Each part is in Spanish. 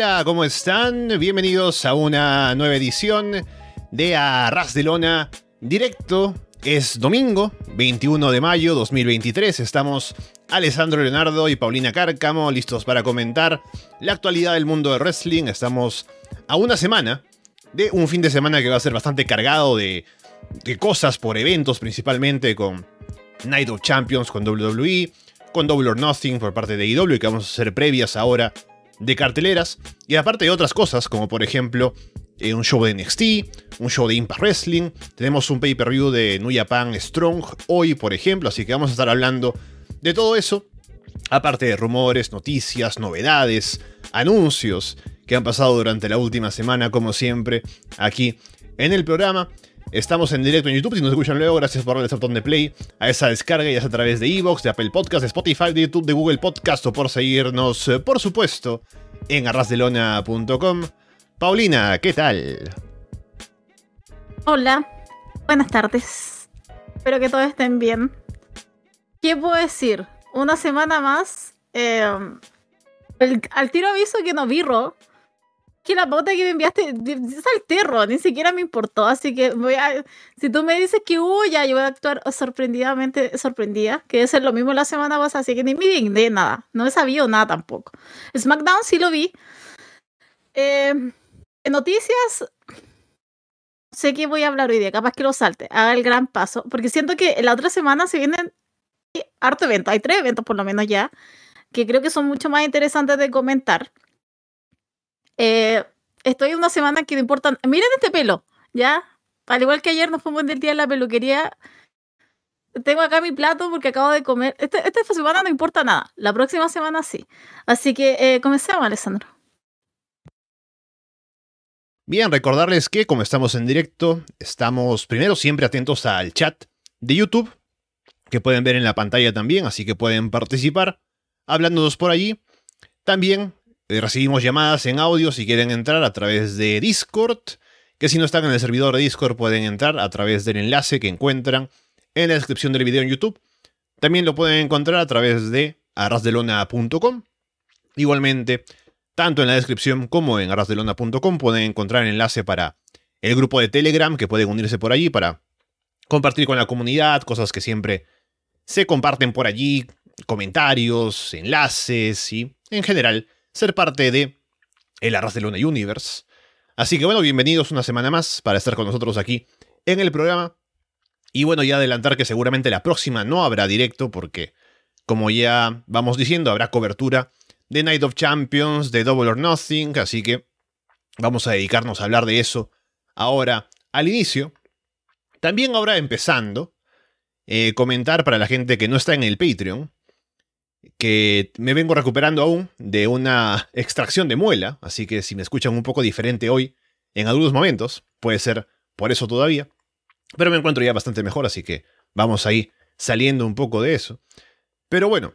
Hola, ¿cómo están? Bienvenidos a una nueva edición de Arras de Lona Directo. Es domingo, 21 de mayo 2023. Estamos Alessandro Leonardo y Paulina Cárcamo listos para comentar la actualidad del mundo de wrestling. Estamos a una semana de un fin de semana que va a ser bastante cargado de, de cosas por eventos, principalmente con Night of Champions con WWE, con Double or Nothing por parte de IW, que vamos a hacer previas ahora de carteleras y aparte de otras cosas, como por ejemplo eh, un show de NXT, un show de Impact Wrestling, tenemos un pay-per-view de New Japan Strong hoy, por ejemplo, así que vamos a estar hablando de todo eso, aparte de rumores, noticias, novedades, anuncios que han pasado durante la última semana, como siempre, aquí en el programa. Estamos en directo en YouTube, si nos escuchan luego, gracias por darle el botón de play a esa descarga, ya sea a través de Evox, de Apple Podcast, de Spotify, de YouTube, de Google Podcast o por seguirnos, eh, por supuesto, en arrasdelona.com. Paulina, ¿qué tal? Hola, buenas tardes. Espero que todos estén bien. ¿Qué puedo decir? Una semana más. Eh, al tiro aviso que no virro que la pauta que me enviaste es alterro, ni siquiera me importó, así que voy a, si tú me dices que hubo, ya yo voy a actuar sorprendidamente sorprendida, que es lo mismo la semana pasada, así que ni me digné nada, no he sabido nada tampoco. SmackDown sí lo vi. Eh, en noticias, sé que voy a hablar hoy día, capaz que lo salte, haga el gran paso, porque siento que la otra semana se vienen harto eventos, hay tres eventos por lo menos ya, que creo que son mucho más interesantes de comentar. Eh, estoy una semana que no importa. Miren este pelo, ¿ya? Al igual que ayer nos fuimos del día en la peluquería. Tengo acá mi plato porque acabo de comer. Este, esta semana no importa nada. La próxima semana sí. Así que eh, comencemos, Alessandro. Bien, recordarles que como estamos en directo, estamos primero siempre atentos al chat de YouTube, que pueden ver en la pantalla también, así que pueden participar hablándonos por allí. También recibimos llamadas en audio si quieren entrar a través de Discord, que si no están en el servidor de Discord pueden entrar a través del enlace que encuentran en la descripción del video en YouTube. También lo pueden encontrar a través de arrasdelona.com. Igualmente, tanto en la descripción como en arrasdelona.com pueden encontrar el enlace para el grupo de Telegram que pueden unirse por allí para compartir con la comunidad, cosas que siempre se comparten por allí, comentarios, enlaces y en general ser parte de el Arras de Luna Universe. Así que bueno, bienvenidos una semana más para estar con nosotros aquí en el programa. Y bueno, ya adelantar que seguramente la próxima no habrá directo porque, como ya vamos diciendo, habrá cobertura de Night of Champions, de Double or Nothing, así que vamos a dedicarnos a hablar de eso ahora al inicio. También ahora empezando, eh, comentar para la gente que no está en el Patreon, que me vengo recuperando aún de una extracción de muela, así que si me escuchan un poco diferente hoy, en algunos momentos, puede ser por eso todavía, pero me encuentro ya bastante mejor, así que vamos ahí saliendo un poco de eso. Pero bueno,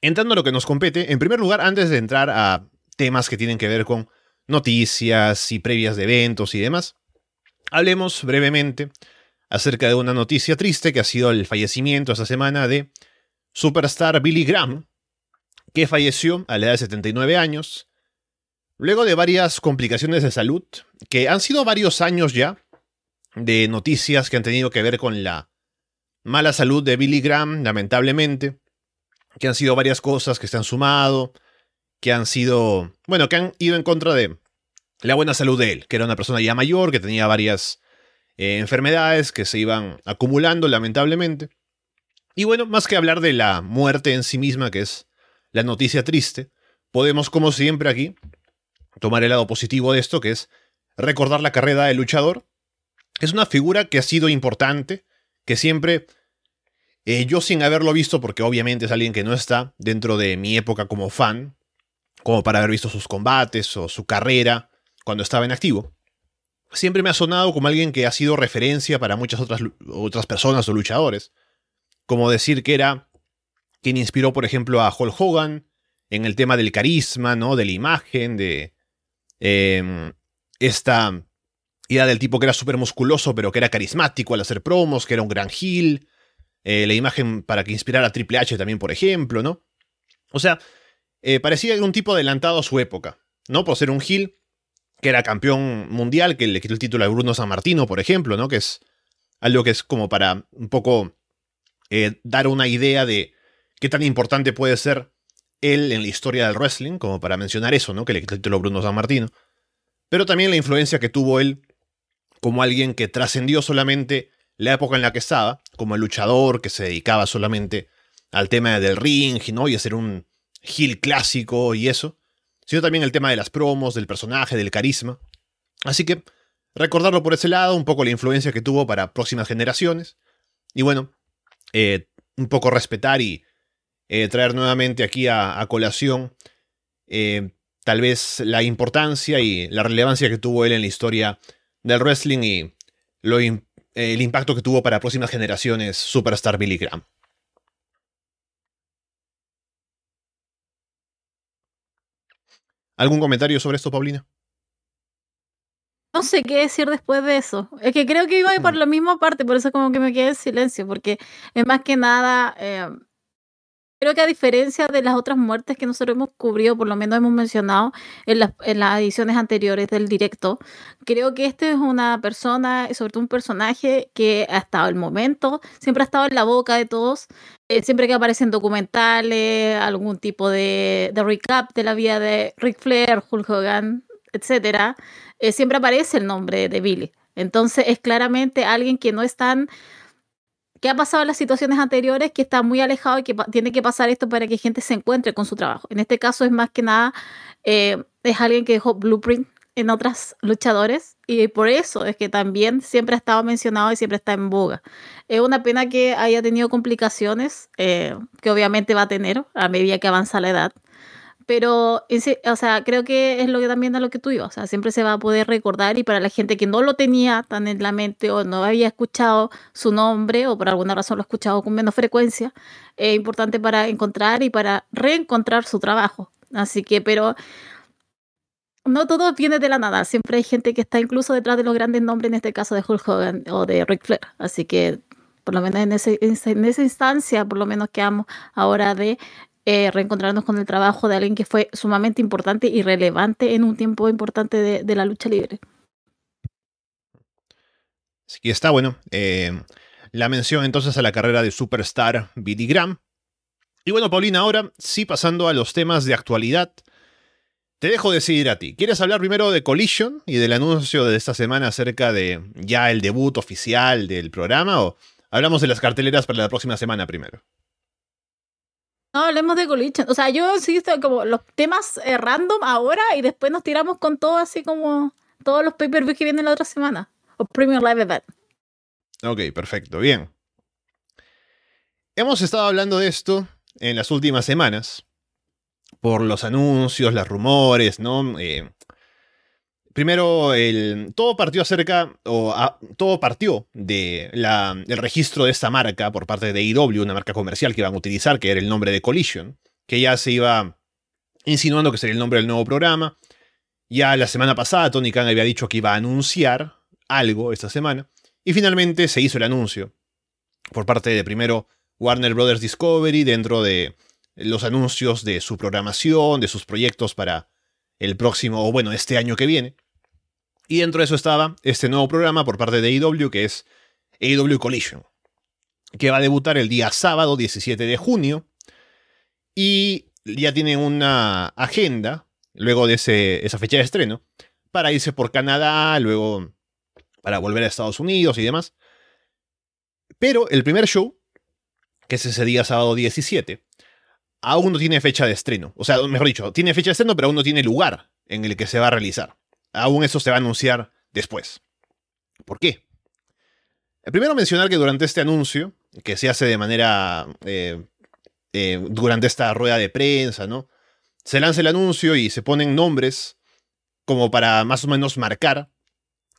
entrando a lo que nos compete, en primer lugar, antes de entrar a temas que tienen que ver con noticias y previas de eventos y demás, hablemos brevemente acerca de una noticia triste que ha sido el fallecimiento esta semana de superstar Billy Graham, que falleció a la edad de 79 años, luego de varias complicaciones de salud, que han sido varios años ya, de noticias que han tenido que ver con la mala salud de Billy Graham, lamentablemente, que han sido varias cosas que se han sumado, que han sido, bueno, que han ido en contra de la buena salud de él, que era una persona ya mayor, que tenía varias eh, enfermedades que se iban acumulando, lamentablemente. Y bueno, más que hablar de la muerte en sí misma, que es la noticia triste, podemos, como siempre aquí, tomar el lado positivo de esto, que es recordar la carrera del luchador. Es una figura que ha sido importante, que siempre, eh, yo sin haberlo visto, porque obviamente es alguien que no está dentro de mi época como fan, como para haber visto sus combates o su carrera cuando estaba en activo, siempre me ha sonado como alguien que ha sido referencia para muchas otras, otras personas o luchadores. Como decir que era quien inspiró, por ejemplo, a Hulk Hogan en el tema del carisma, ¿no? De la imagen, de em, esta idea del tipo que era súper musculoso, pero que era carismático al hacer promos, que era un gran heel. Eh, la imagen para que inspirara a Triple H también, por ejemplo, ¿no? O sea, eh, parecía un tipo adelantado a su época, ¿no? Por ser un heel que era campeón mundial, que le quitó el título a Bruno San Martino, por ejemplo, ¿no? Que es algo que es como para un poco eh, dar una idea de qué tan importante puede ser él en la historia del wrestling, como para mencionar eso, ¿no? Que le quitó el título Bruno San Martino. Pero también la influencia que tuvo él como alguien que trascendió solamente la época en la que estaba, como el luchador que se dedicaba solamente al tema del ring, ¿no? Y hacer un heel clásico y eso sino también el tema de las promos, del personaje, del carisma. Así que recordarlo por ese lado, un poco la influencia que tuvo para próximas generaciones. Y bueno, eh, un poco respetar y eh, traer nuevamente aquí a, colación eh, tal vez la importancia y la relevancia que tuvo él en la historia del wrestling y lo, el impacto que tuvo para próximas generaciones Superstar Billy Graham. ¿Algún comentario sobre esto, Paulina? No sé qué decir después de eso. Es que creo que iba a ir por mm. la misma parte, por eso como que me quedé en silencio, porque es más que nada, eh, creo que a diferencia de las otras muertes que nosotros hemos cubrido, por lo menos hemos mencionado en las, en las ediciones anteriores del directo, creo que este es una persona, sobre todo un personaje que hasta el momento siempre ha estado en la boca de todos, eh, siempre que aparecen documentales, algún tipo de, recap de la vida de Rick Flair, Hulk Hogan, etc., eh, siempre aparece el nombre de Billy. Entonces es claramente alguien que no es tan que ha pasado en las situaciones anteriores, que está muy alejado y que tiene que pasar esto para que gente se encuentre con su trabajo. En este caso es más que nada, eh, es alguien que dejó blueprint en otras luchadores y por eso es que también siempre ha estado mencionado y siempre está en boga. Es una pena que haya tenido complicaciones, eh, que obviamente va a tener a medida que avanza la edad, pero o sea, creo que es lo que también a lo que tú ibas, o sea, siempre se va a poder recordar y para la gente que no lo tenía tan en la mente o no había escuchado su nombre o por alguna razón lo ha escuchado con menos frecuencia, es importante para encontrar y para reencontrar su trabajo. Así que, pero no todo viene de la nada. Siempre hay gente que está incluso detrás de los grandes nombres, en este caso de Hulk Hogan o de Ric Flair. Así que, por lo menos en, ese, en esa instancia, por lo menos quedamos ahora de eh, reencontrarnos con el trabajo de alguien que fue sumamente importante y relevante en un tiempo importante de, la lucha libre. Que está bueno. Eh, la mención entonces a la carrera de Superstar Billy Graham. Y bueno, Paulina, ahora sí pasando a los temas de actualidad. Te dejo decidir a ti. ¿Quieres hablar primero de Collision y del anuncio de esta semana acerca de ya el debut oficial del programa o hablamos de las carteleras para la próxima semana primero? No, hablemos de Collision. O sea, yo sí como los temas eh, random ahora y después nos tiramos con todo así como todos los pay-per-views que vienen la otra semana. O Premium Live Event. Ok, perfecto. Bien. Hemos estado hablando de esto en las últimas semanas por los anuncios, los rumores, ¿no? Eh, primero, el, todo partió acerca, o todo partió del registro de esta marca por parte de AEW, una marca comercial que iban a utilizar, que era el nombre de Collision, que ya se iba insinuando que sería el nombre del nuevo programa. Ya la semana pasada Tony Khan había dicho que iba a anunciar algo esta semana, y finalmente se hizo el anuncio por parte de primero Warner Brothers Discovery dentro de los anuncios de su programación, de sus proyectos para el próximo, o bueno, este año que viene. Y dentro de eso estaba este nuevo programa por parte de AEW, que es AEW Collision, que va a debutar el día sábado 17 de junio. Y ya tiene una agenda, luego de esa fecha de estreno, para irse por Canadá, luego para volver a Estados Unidos y demás. Pero el primer show, que es ese día sábado 17, aún no tiene fecha de estreno. O sea, mejor dicho, tiene fecha de estreno, pero aún no tiene lugar en el que se va a realizar. Aún eso se va a anunciar después. ¿Por qué? Primero mencionar que durante este anuncio, que se hace de manera... Eh, eh, durante esta rueda de prensa, ¿no? Se lanza el anuncio y se ponen nombres como para más o menos marcar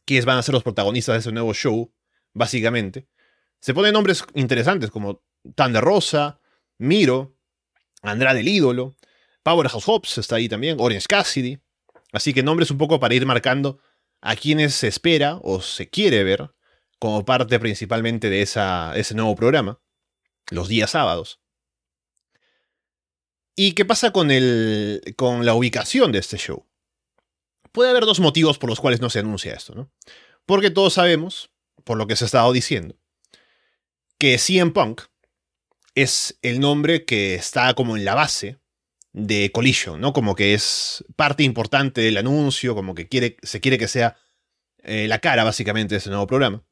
quiénes van a ser los protagonistas de ese nuevo show, básicamente. Se ponen nombres interesantes como Thunder Rosa, Miro, Andrade el ídolo, Powerhouse Hobbs está ahí también, Orange Cassidy. Así que nombres un poco para ir marcando a quienes se espera o se quiere ver como parte principalmente de ese nuevo programa, los días sábados. ¿Y qué pasa con, el, con la ubicación de este show? Puede haber dos motivos por los cuales no se anuncia esto, ¿no? Porque todos sabemos, por lo que se ha estado diciendo, que CM Punk es el nombre que está como en la base de Collision, ¿no? Como que es parte importante del anuncio, como que quiere, se quiere que sea eh, la cara básicamente de ese nuevo programa.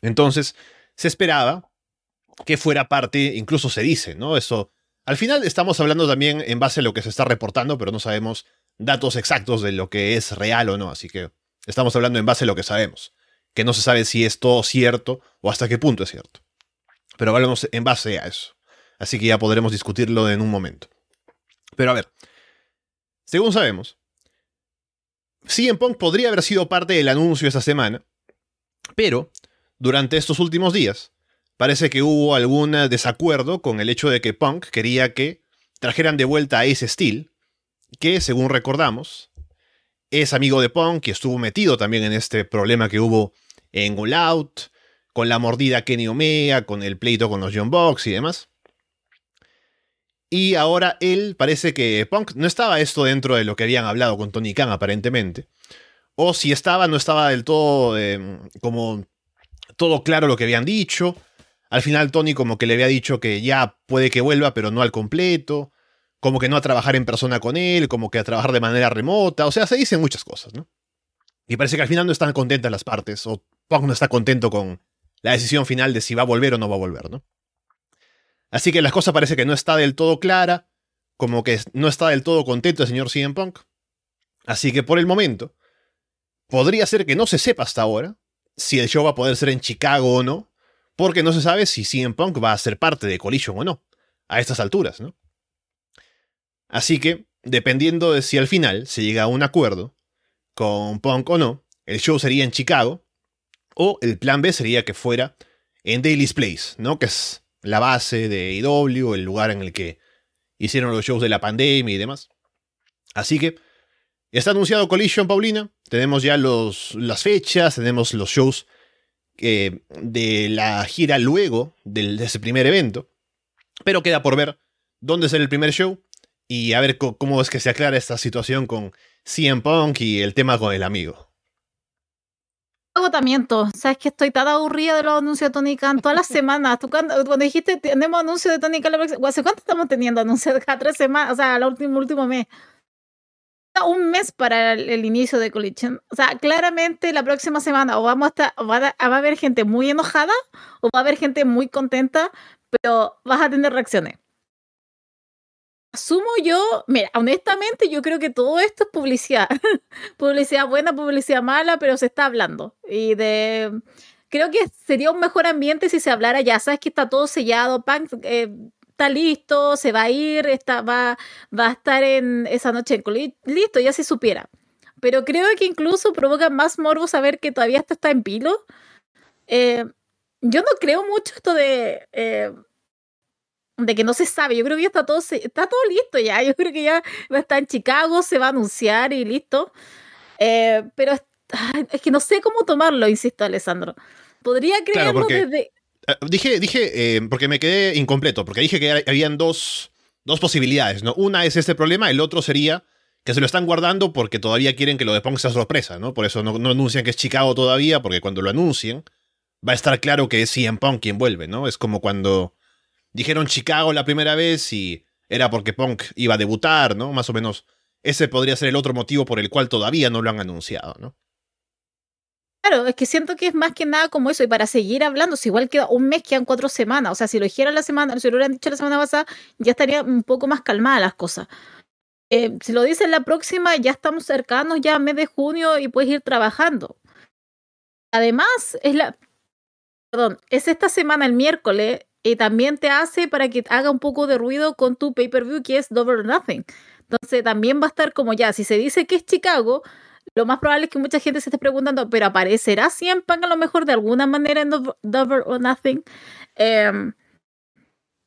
Entonces, se esperaba que fuera parte, incluso se dice, ¿no? Eso al final estamos hablando también en base a lo que se está reportando, pero no sabemos datos exactos de lo que es real o no, así que estamos hablando en base a lo que sabemos, que no se sabe si es todo cierto o hasta qué punto es cierto. Pero hablamos en base a eso, así que ya podremos discutirlo en un momento. Pero a ver, según sabemos, CM Punk podría haber sido parte del anuncio esa semana, pero durante estos últimos días parece que hubo algún desacuerdo con el hecho de que Punk quería que trajeran de vuelta a Ace Steel, que según recordamos, es amigo de Punk y estuvo metido también en este problema que hubo en All Out, con la mordida Kenny Omega, con el pleito con los John Box y demás. Y ahora él parece que Punk no estaba esto dentro de lo que habían hablado con Tony Khan aparentemente. O si estaba, no estaba del todo em, como todo claro lo que habían dicho. Al final Tony como que le había dicho que ya puede que vuelva, pero no al completo. Como que no a trabajar en persona con él, como que a trabajar de manera remota. O sea, se dicen muchas cosas, ¿no? Y parece que al final no están contentas las partes, o Punk no está contento con la decisión final de si va a volver o no va a volver, ¿no? Así que la cosa parece que no está del todo clara, como que no está del todo contento el señor CM Punk. Así que por el momento, podría ser que no se sepa hasta ahora si el show va a poder ser en Chicago o no, porque no se sabe si CM Punk va a ser parte de Collision o no, a estas alturas, ¿no? Así que, dependiendo de si al final se llega a un acuerdo con Punk o no, el show sería en Chicago, o el plan B sería que fuera en Daily's Place, ¿no? Que es la base de IW, el lugar en el que hicieron los shows de la pandemia y demás. Así que, está anunciado Collision, Paulina. Tenemos ya los, las fechas, tenemos los shows de la gira luego de ese primer evento. Pero queda por ver dónde será el primer show y a ver cómo es que se aclara esta situación con CM Punk y el tema con el amigo. Agotamiento. Sabes que estoy tan aburrida de los anuncios de Tony Khan todas las semanas. Tú cuando, dijiste tenemos anuncios de Tony Khan, ¿hace cuánto estamos teniendo anuncios? Cada tres semanas, o sea, el último, último mes un mes para el, inicio de Collision. O sea, claramente la próxima semana o vamos a estar, va, a, va a haber gente muy enojada o va a haber gente muy contenta, pero vas a tener reacciones. Asumo yo, mira, honestamente yo creo que todo esto es publicidad. publicidad buena, publicidad mala, pero se está hablando. Y de... Creo que sería un mejor ambiente si se hablara ya, sabes que está todo sellado, Punk, eh, está listo, se va a ir, está, va, va a estar en esa noche en listo, ya se supiera. Pero creo que incluso provoca más morbo saber que todavía esto está en pilo. Eh, yo no creo mucho esto de, eh, de que no se sabe. Yo creo que ya está todo, está todo listo ya. Yo creo que ya va a estar en Chicago, se va a anunciar y listo. Eh, pero es que no sé cómo tomarlo, insisto, Alessandro. Podría creerlo desde. Eh, dije, dije, eh, porque me quedé incompleto, porque dije que habían dos, dos posibilidades, ¿no? Una es este problema, el otro sería que se lo están guardando porque todavía quieren que lo de Punk sea sorpresa, ¿no? Por eso no, anuncian que es Chicago todavía, porque cuando lo anuncien va a estar claro que es CM Punk quien vuelve, ¿no? Es como cuando dijeron Chicago la primera vez y era porque Punk iba a debutar, ¿no? Más o menos ese podría ser el otro motivo por el cual todavía no lo han anunciado, ¿no? Claro, es que siento que es más que nada como eso, y para seguir hablando, si igual queda un mes, quedan cuatro semanas, o sea, si lo dijeran la semana, si lo hubieran dicho la semana pasada, ya estaría un poco más calmada las cosas. Eh, si lo dicen la próxima, ya estamos cercanos ya mes de junio y puedes ir trabajando. Además, es la, perdón, es esta semana el miércoles y también te hace para que haga un poco de ruido con tu pay-per-view que es Double or Nothing. Entonces también va a estar como ya, si se dice que es Chicago, lo más probable es que mucha gente se esté preguntando, ¿pero aparecerá CM Punk a lo mejor de alguna manera en Double or Nothing? Em,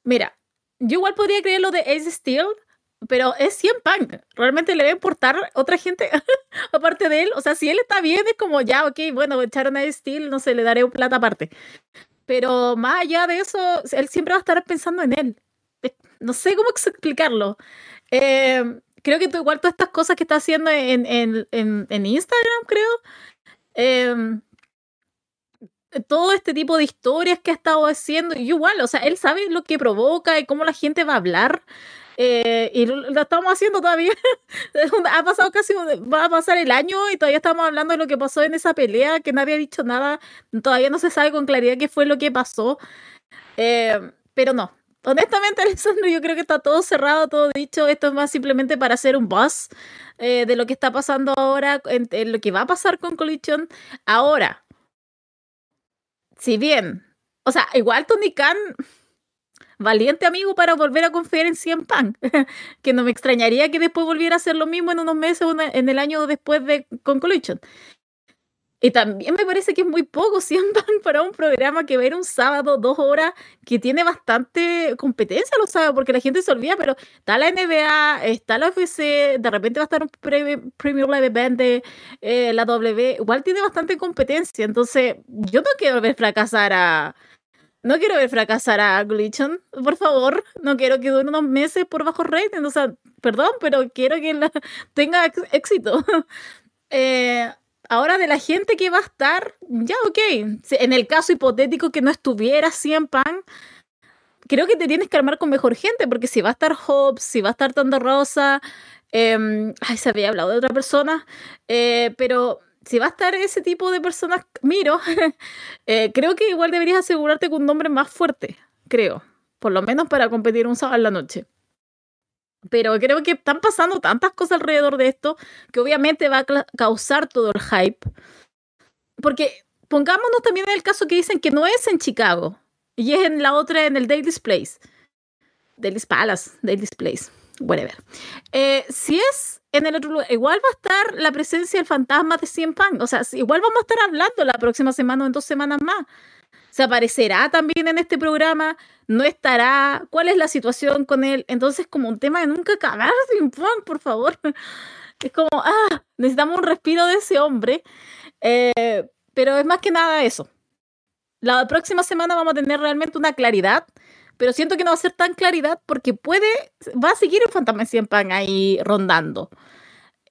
mira, yo igual podría creer lo de Ace Steel, pero es 100 Punk. ¿Realmente le va a importar otra gente aparte de él? O sea, si él está bien, es como ya, ok, bueno, echaron a Ace Steel, no sé, le daré plata aparte. Pero más allá de eso, él siempre va a estar pensando en él. No sé cómo explicarlo. Eh, creo que tú, igual todas estas cosas que está haciendo en, en, en, Instagram, creo. Eh, todo este tipo de historias que ha estado haciendo, igual, o sea, él sabe lo que provoca y cómo la gente va a hablar. Eh, y lo, estamos haciendo todavía. ha pasado casi, va a pasar el año y todavía estamos hablando de lo que pasó en esa pelea, que nadie ha dicho nada. Todavía no se sabe con claridad qué fue lo que pasó. pero no, honestamente, Alessandro, yo creo que está todo cerrado, todo dicho. Esto es más simplemente para hacer un buzz eh, de lo que está pasando ahora, en, lo que va a pasar con Collision. Ahora, si bien, o sea, igual Tony Khan, valiente amigo para volver a confiar en Cien Pan, que no me extrañaría que después volviera a hacer lo mismo en unos meses, en el año después de con Collision. Y también me parece que es muy poco siempre para un programa que va a ir un sábado, dos horas, que tiene bastante competencia los sábados, porque la gente se olvida, pero está la NBA, está la UFC, de repente va a estar un Premier Live Event de eh, la W, igual tiene bastante competencia, entonces yo no quiero ver fracasar a... No quiero ver fracasar a Glitchon, por favor. No quiero que dure unos meses por bajo rating. O sea, perdón, pero quiero que tenga éxito. eh, Ahora de la gente que va a estar, ya ok. En el caso hipotético que no estuviera 100 Pan, creo que te tienes que armar con mejor gente, porque si va a estar Hobbs, si va a estar Tando Rosa, em, ay, se había hablado de otra persona, eh, pero si va a estar ese tipo de personas, miro, eh, creo que igual deberías asegurarte con un nombre más fuerte, creo, por lo menos para competir un sábado en la noche. Pero creo que están pasando tantas cosas alrededor de esto que obviamente va a causar todo el hype. Porque pongámonos también en el caso que dicen que no es en Chicago y es en la otra, en el Daily's Place. Daily's Palace, Daily's Place, whatever. Eh, si es en el otro lugar, igual va a estar la presencia del fantasma de Cien Pan. O sea, igual vamos a estar hablando la próxima semana o en dos semanas más. ¿Se aparecerá también en este programa? ¿No estará? ¿Cuál es la situación con él? Entonces, como un tema de nunca acabar, sin por favor. Es como, ah, necesitamos un respiro de ese hombre. Eh, pero es más que nada eso. La próxima semana vamos a tener realmente una claridad, pero siento que no va a ser tan claridad porque puede, va a seguir el fantasma Pan ahí rondando.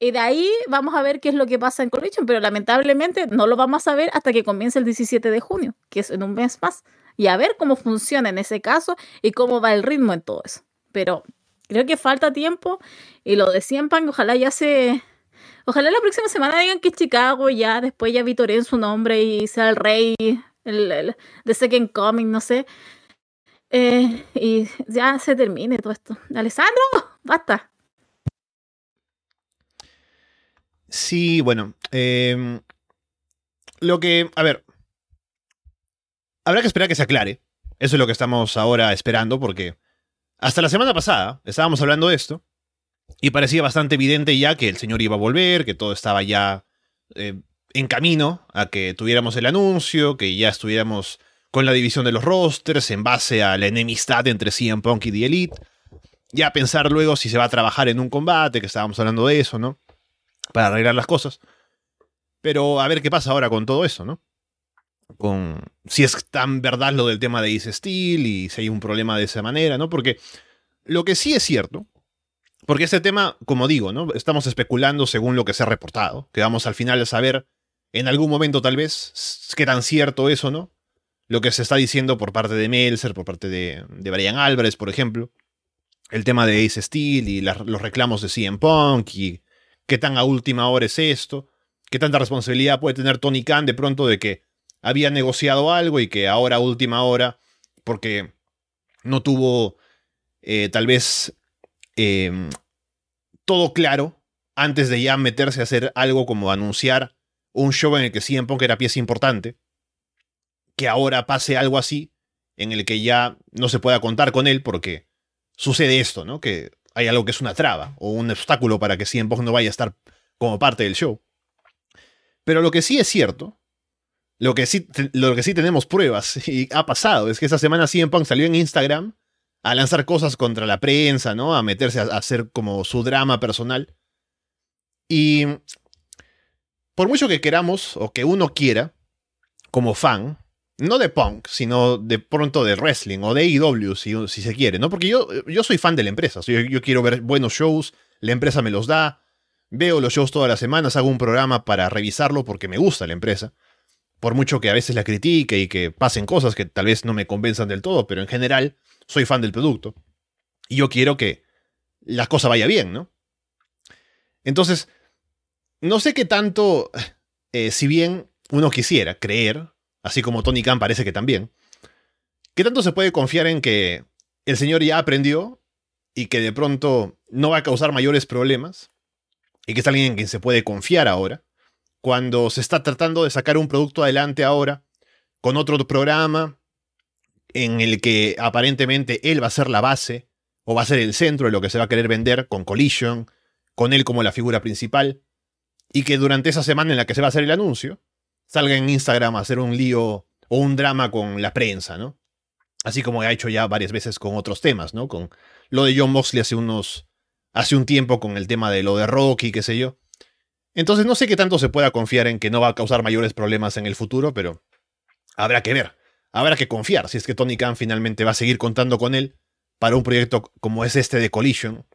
Y de ahí vamos a ver qué es lo que pasa en Collision, pero lamentablemente no lo vamos a ver hasta que comience el 17 de junio, que es en un mes más. Y a ver cómo funciona en ese caso y cómo va el ritmo en todo eso. Pero creo que falta tiempo y lo de Pan, ojalá ya se... Ojalá la próxima semana digan que Chicago ya, después ya en su nombre y sea el rey, el, de Second Coming, no sé. Eh, y ya se termine todo esto. Alessandro, basta. Sí, bueno. Em, lo que. A ver. Habrá que esperar que se aclare. Eso es lo que estamos ahora esperando, porque hasta la semana pasada estábamos hablando de esto. Y parecía bastante evidente ya que el señor iba a volver, que todo estaba ya eh, en camino a que tuviéramos el anuncio, que ya estuviéramos con la división de los rosters en base a la enemistad entre CM Punk y The Elite. Ya pensar luego si se va a trabajar en un combate, que estábamos hablando de eso, ¿no? para arreglar las cosas. Pero a ver qué pasa ahora con todo eso, ¿no? Con si es tan verdad lo del tema de Ace Steel y si hay un problema de esa manera, ¿no? Porque lo que sí es cierto, porque este tema, como digo, ¿no? Estamos especulando según lo que se ha reportado, que vamos al final a saber en algún momento tal vez qué tan cierto es o no, lo que se está diciendo por parte de Melzer, por parte de, de Brian Álvarez, por ejemplo, el tema de Ace Steel y los reclamos de CM Punk y qué tan a última hora es esto, qué tanta responsabilidad puede tener Tony Khan de pronto de que había negociado algo y que ahora a última hora, porque no tuvo eh, tal vez em, todo claro antes de ya meterse a hacer algo como anunciar un show en el que CM Punk era pieza importante, que ahora pase algo así, en el que ya no se pueda contar con él porque sucede esto, ¿no? Que hay algo que es una traba o un obstáculo para que CM Punk no vaya a estar como parte del show. Pero lo que sí es cierto, lo que sí, lo que sí tenemos pruebas y ha pasado es que esta semana CM Punk salió en Instagram a lanzar cosas contra la prensa, ¿no? A meterse a, a hacer como su drama personal. Y por mucho que queramos o que uno quiera, como fan, no de punk, sino de pronto de wrestling o de AEW, si, se quiere, ¿no? Porque yo, yo soy fan de la empresa, yo, yo quiero ver buenos shows, la empresa me los da, veo los shows todas las semanas, hago un programa para revisarlo porque me gusta la empresa. Por mucho que a veces la critique y que pasen cosas que tal vez no me convenzan del todo, pero en general soy fan del producto. Y yo quiero que la cosa vaya bien, ¿no? Entonces, no sé qué tanto, eh, si bien uno quisiera creer, así como Tony Khan parece que también, ¿qué tanto se puede confiar en que el señor ya aprendió y que de pronto no va a causar mayores problemas y que es alguien en quien se puede confiar ahora, cuando se está tratando de sacar un producto adelante ahora con otro programa en el que aparentemente él va a ser la base o va a ser el centro de lo que se va a querer vender con Collision, con él como la figura principal, y que durante esa semana en la que se va a hacer el anuncio, salga en Instagram a hacer un lío o un drama con la prensa, ¿no? Así como ha hecho ya varias veces con otros temas, ¿no? Con lo de John Moxley hace unos. hace un tiempo con el tema de lo de Rocky, qué sé yo. Entonces no sé qué tanto se pueda confiar en que no va a causar mayores problemas en el futuro, pero habrá que ver. Habrá que confiar si es que Tony Khan finalmente va a seguir contando con él para un proyecto como es este de Collision,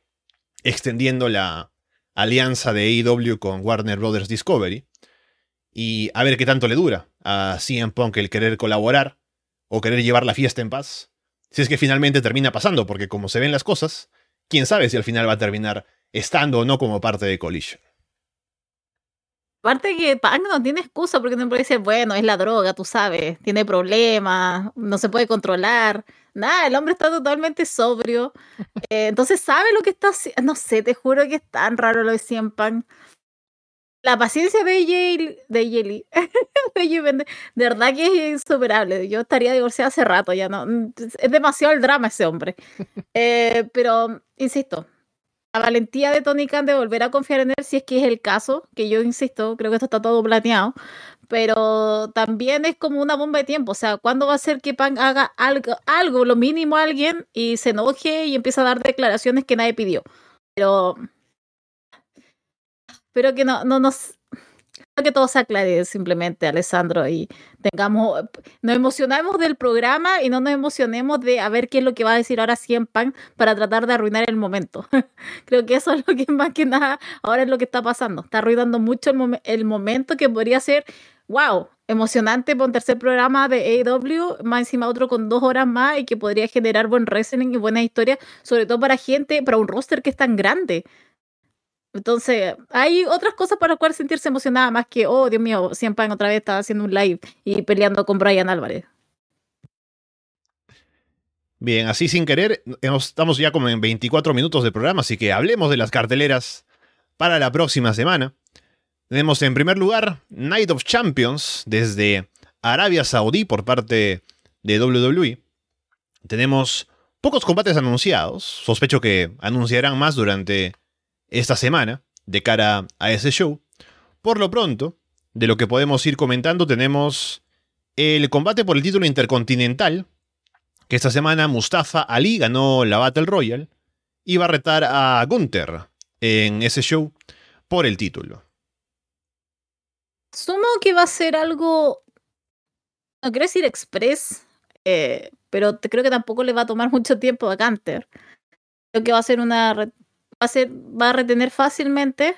extendiendo la alianza de AEW con Warner Brothers Discovery, y a ver qué tanto le dura a CM Punk el querer colaborar o querer llevar la fiesta en paz, si es que finalmente termina pasando, porque como se ven las cosas, quién sabe si al final va a terminar estando o no como parte de Collision. Aparte que Punk no tiene excusa porque no puede decir, bueno, es la droga, tú sabes, tiene problemas, no se puede controlar. Nada, el hombre está totalmente sobrio. Eh, entonces sabe lo que está haciendo. No sé, te juro que es tan raro lo de CM Punk. La paciencia de Yale, de Yeli, de, verdad que es insuperable. Yo estaría divorciada hace rato, ya no. Es demasiado el drama ese hombre. Eh, pero, insisto, la valentía de Tony Khan de volver a confiar en él, si es que es el caso, que yo insisto, creo que esto está todo planeado, pero también es como una bomba de tiempo, o sea, ¿cuándo va a ser que Pan haga algo, algo, lo mínimo a alguien, y se enoje y empieza a dar declaraciones que nadie pidió? Pero... Pero que no, no nos que todo se aclare simplemente, Alessandro, y tengamos, nos emocionamos del programa y no nos emocionemos de a ver qué es lo que va a decir ahora en Pan para tratar de arruinar el momento. Creo que eso es lo que más que nada ahora es lo que está pasando. Está arruinando mucho el, el momento que podría ser, wow, emocionante por un tercer programa de AEW, más encima otro con dos horas más y que podría generar buen wrestling y buena historia, sobre todo para gente, para un roster que es tan grande. Entonces, hay otras cosas para las cuales sentirse emocionada más que, oh, Dios mío, siempre otra vez estaba haciendo un live y peleando con Brian Álvarez. Bien, así sin querer, estamos ya como en 24 minutos de programa, así que hablemos de las carteleras para la próxima semana. Tenemos en primer lugar Night of Champions desde Arabia Saudí por parte de WWE. Tenemos pocos combates anunciados, sospecho que anunciarán más durante esta semana de cara a ese show. Por lo pronto, de lo que podemos ir comentando, tenemos el combate por el título intercontinental, que esta semana Mustafa Ali ganó la Battle Royale y va a retar a Gunther en ese show por el título. Sumo que va a ser algo, no quiero decir express, eh, pero creo que tampoco le va a tomar mucho tiempo a Gunther. Creo que va a ser una va a, ser, va a retener fácilmente.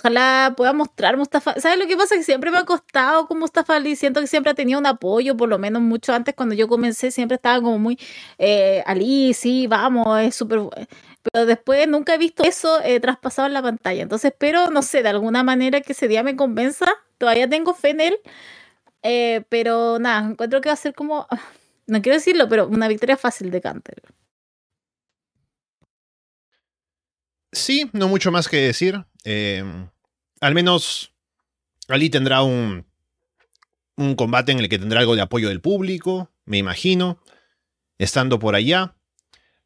Ojalá pueda mostrar Mustafa. ¿Sabes lo que pasa? Que siempre me ha costado con Mustafa Ali. Siento que siempre ha tenido un apoyo, por lo menos mucho antes, cuando yo comencé, siempre estaba como muy eh, Ali, sí, vamos, es súper. Pero después nunca he visto eso eh, traspasado en la pantalla. Entonces espero, no sé, de alguna manera que ese día me convenza. Todavía tengo fe en él. Eh, pero nada, encuentro que va a ser como. No quiero decirlo, pero una victoria fácil de Canter. Sí, no mucho más que decir. Eh, al menos Ali tendrá un, un combate en el que tendrá algo de apoyo del público, me imagino, estando por allá,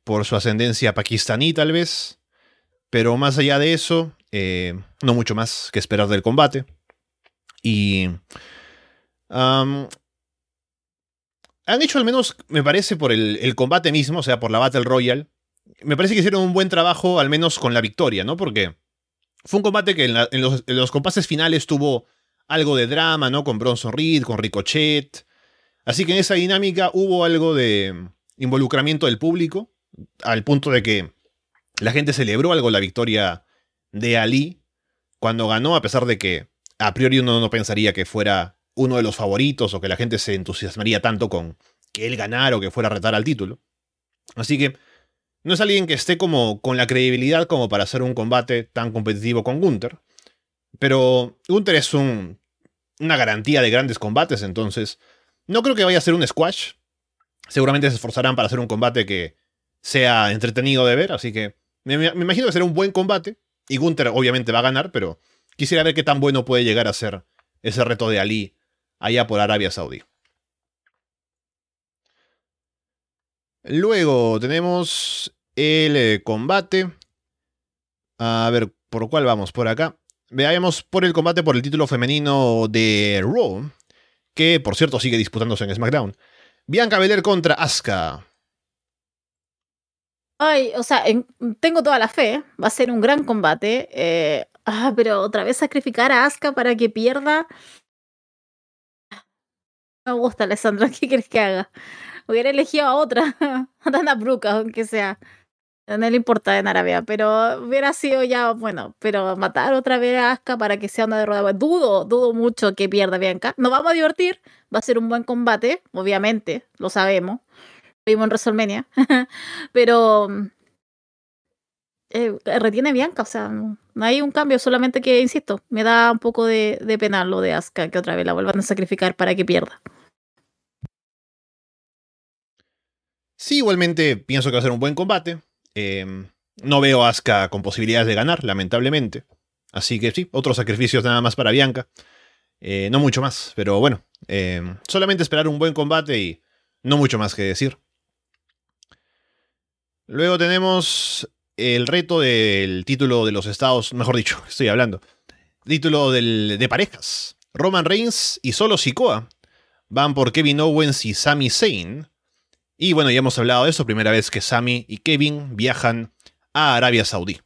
por su ascendencia pakistaní tal vez. Pero más allá de eso, eh, no mucho más que esperar del combate. Y... han hecho al menos, me parece, por el, combate mismo, o sea, por la Battle Royale, me parece que hicieron un buen trabajo, al menos con la victoria, ¿no? Porque fue un combate que en, los, los, compases finales tuvo algo de drama, ¿no? Con Bronson Reed, con Ricochet. Así que en esa dinámica hubo algo de involucramiento del público, al punto de que la gente celebró algo la victoria de Ali cuando ganó, a pesar de que a priori uno no pensaría que fuera uno de los favoritos o que la gente se entusiasmaría tanto con que él ganara o que fuera a retar al título. Así que no es alguien que esté como con la credibilidad como para hacer un combate tan competitivo con Gunther. Pero Gunther es un, una garantía de grandes combates, entonces no creo que vaya a ser un squash. Seguramente se esforzarán para hacer un combate que sea entretenido de ver, así que me, me imagino que será un buen combate. Y Gunther obviamente va a ganar, pero quisiera ver qué tan bueno puede llegar a ser ese reto de Ali allá por Arabia Saudí. Luego tenemos el eh, combate. A ver, ¿por cuál vamos? Por acá. Veamos por el combate por el título femenino de Raw, que por cierto sigue disputándose en SmackDown. Bianca Belair contra Asuka. Ay, o sea, tengo toda la fe. Va a ser un gran combate. Eh, ah, pero otra vez sacrificar a Asuka para que pierda. Me gusta, Alessandra. ¿Qué quieres que haga? Hubiera elegido a otra, a Dana Brooke, aunque sea. No le importa en Arabia, pero hubiera sido ya, bueno, pero matar otra vez a Asuka para que sea una derrota. Dudo, dudo mucho que pierda Bianca. Nos vamos a divertir, va a ser un buen combate, obviamente, lo sabemos. Vimos en WrestleMania, pero eh, retiene Bianca, o sea, no, hay un cambio, solamente que, insisto, me da un poco de, de pena lo de Asuka, que otra vez la vuelvan a sacrificar para que pierda. Sí, igualmente pienso que va a ser un buen combate. Em, no veo a Asuka con posibilidades de ganar, lamentablemente. Así que sí, otros sacrificios nada más para Bianca. Eh, no mucho más, pero bueno, em, solamente esperar un buen combate y no mucho más que decir. Luego tenemos el reto del título de los estados, mejor dicho, estoy hablando. Título de parejas. Roman Reigns y solo Sikoa van por Kevin Owens y Sami Zayn y bueno, ya hemos hablado de eso, primera vez que Sammy y Kevin viajan a Arabia Saudí.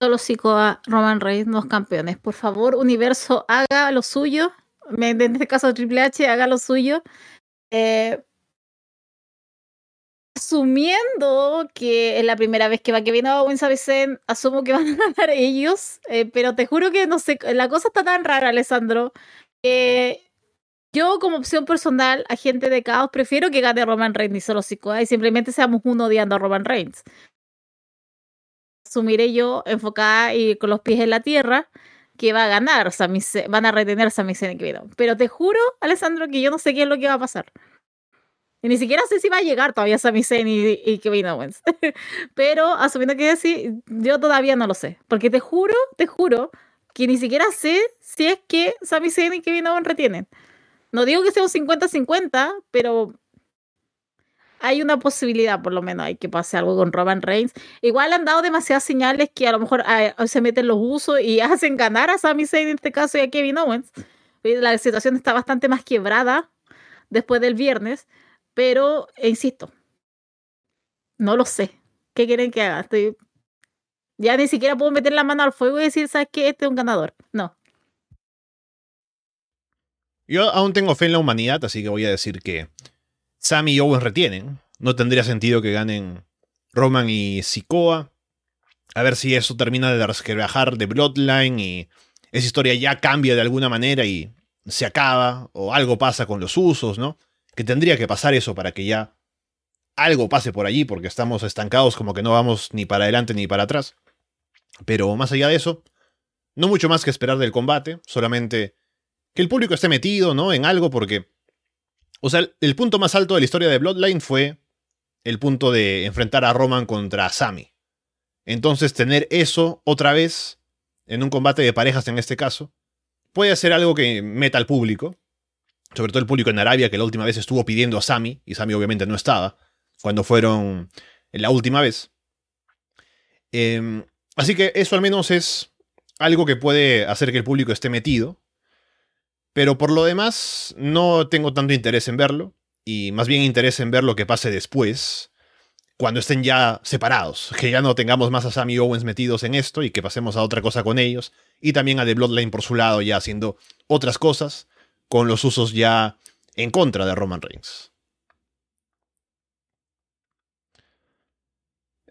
Solo sigo a Roman Reigns, dos campeones. Por favor, Universo, haga lo suyo. En este caso, Triple H, haga lo suyo. Eh, asumiendo que es la primera vez que va Kevin Owens a asumo que van a ganar ellos, eh, pero te juro que no sé, la cosa está tan rara, Alessandro, que yo, como opción personal, agente de caos, prefiero que gane Roman Reigns y solo Sikoa y simplemente seamos uno odiando a Roman Reigns. Asumiré yo, enfocada y con los pies en la tierra, que va a ganar, o sea, van a retener a Sami Zayn Pero te juro, Alessandro, que yo no sé qué es lo que va a pasar. Y ni siquiera sé si va a llegar todavía Sami Zayn y, y Kevin Owens. Pero asumiendo que sí, yo todavía no lo sé. Porque te juro, te juro, que ni siquiera sé si es que Sami Zayn y Kevin Owens retienen. No digo que sea un 50-50, pero hay una posibilidad, por lo menos, hay que pase algo con Roman Reigns. Igual han dado demasiadas señales que a lo mejor ah, se meten los usos y hacen ganar a Sami Zayn en este caso y a Kevin Owens. La situación está bastante más quebrada después del viernes, pero e insisto, no lo sé. ¿Qué quieren que haga? Estoy... Ya ni siquiera puedo meter la mano al fuego y decir, ¿sabes qué? Este es un ganador. No. Yo aún tengo fe en la humanidad, así que voy a decir que Sammy y Owens retienen. No tendría sentido que ganen Roman y Sikoa. A ver si eso termina de resquebrajar de Bloodline y esa historia ya cambia de alguna manera y se acaba o algo pasa con los usos, ¿no? Que tendría que pasar eso para que ya algo pase por allí porque estamos estancados como que no vamos ni para adelante ni para atrás. Pero más allá de eso, no mucho más que esperar del combate, solamente el público esté metido, ¿no? En algo porque... O sea, el punto más alto de la historia de Bloodline fue el punto de enfrentar a Roman contra Sami. Entonces tener eso otra vez en un combate de parejas en este caso puede ser algo que meta al público, sobre todo el público en Arabia que la última vez estuvo pidiendo a Sami y Sami obviamente no estaba cuando fueron la última vez. Em, así que eso al menos es algo que puede hacer que el público esté metido. Pero por lo demás, no tengo tanto interés en verlo. Y más bien interés en ver lo que pase después. Cuando estén ya separados. Que ya no tengamos más a Sammy Owens metidos en esto y que pasemos a otra cosa con ellos. Y también a The Bloodline por su lado ya haciendo otras cosas. Con los usos ya en contra de Roman Reigns.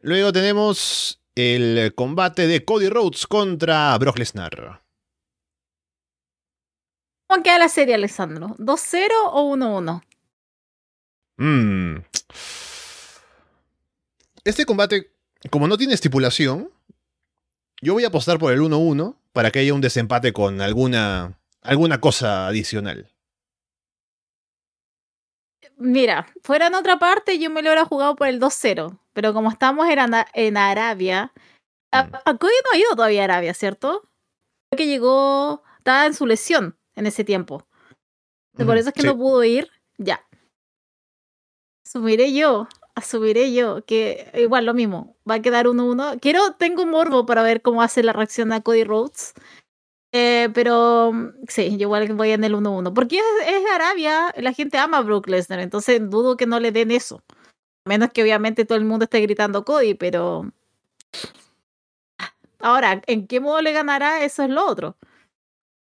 Luego tenemos el combate de Cody Rhodes contra Brock Lesnar. ¿Cómo queda la serie, Alessandro? ¿2-0 o 1-1? Mm. Este combate, como no tiene estipulación, yo voy a apostar por el 1-1 para que haya un desempate con alguna, alguna cosa adicional. Mira, fuera en otra parte, yo me lo hubiera jugado por el 2-0. Pero como estamos en, en Arabia, a, Mm. a Cody no ha ido todavía a Arabia, ¿cierto? Creo que llegó, estaba en su lesión en ese tiempo. Por eso es que sí. no pudo ir, ya. Asumiré yo, asumiré yo que igual lo mismo, va a quedar 1-1. Quiero, tengo un morbo para ver cómo hace la reacción a Cody Rhodes. Eh, pero sí, yo igual voy en el 1-1. Porque es, es Arabia, la gente ama a Brook Lesnar, entonces dudo que no le den eso. A menos que obviamente todo el mundo esté gritando Cody, pero. Ahora, ¿en qué modo le ganará? Eso es lo otro.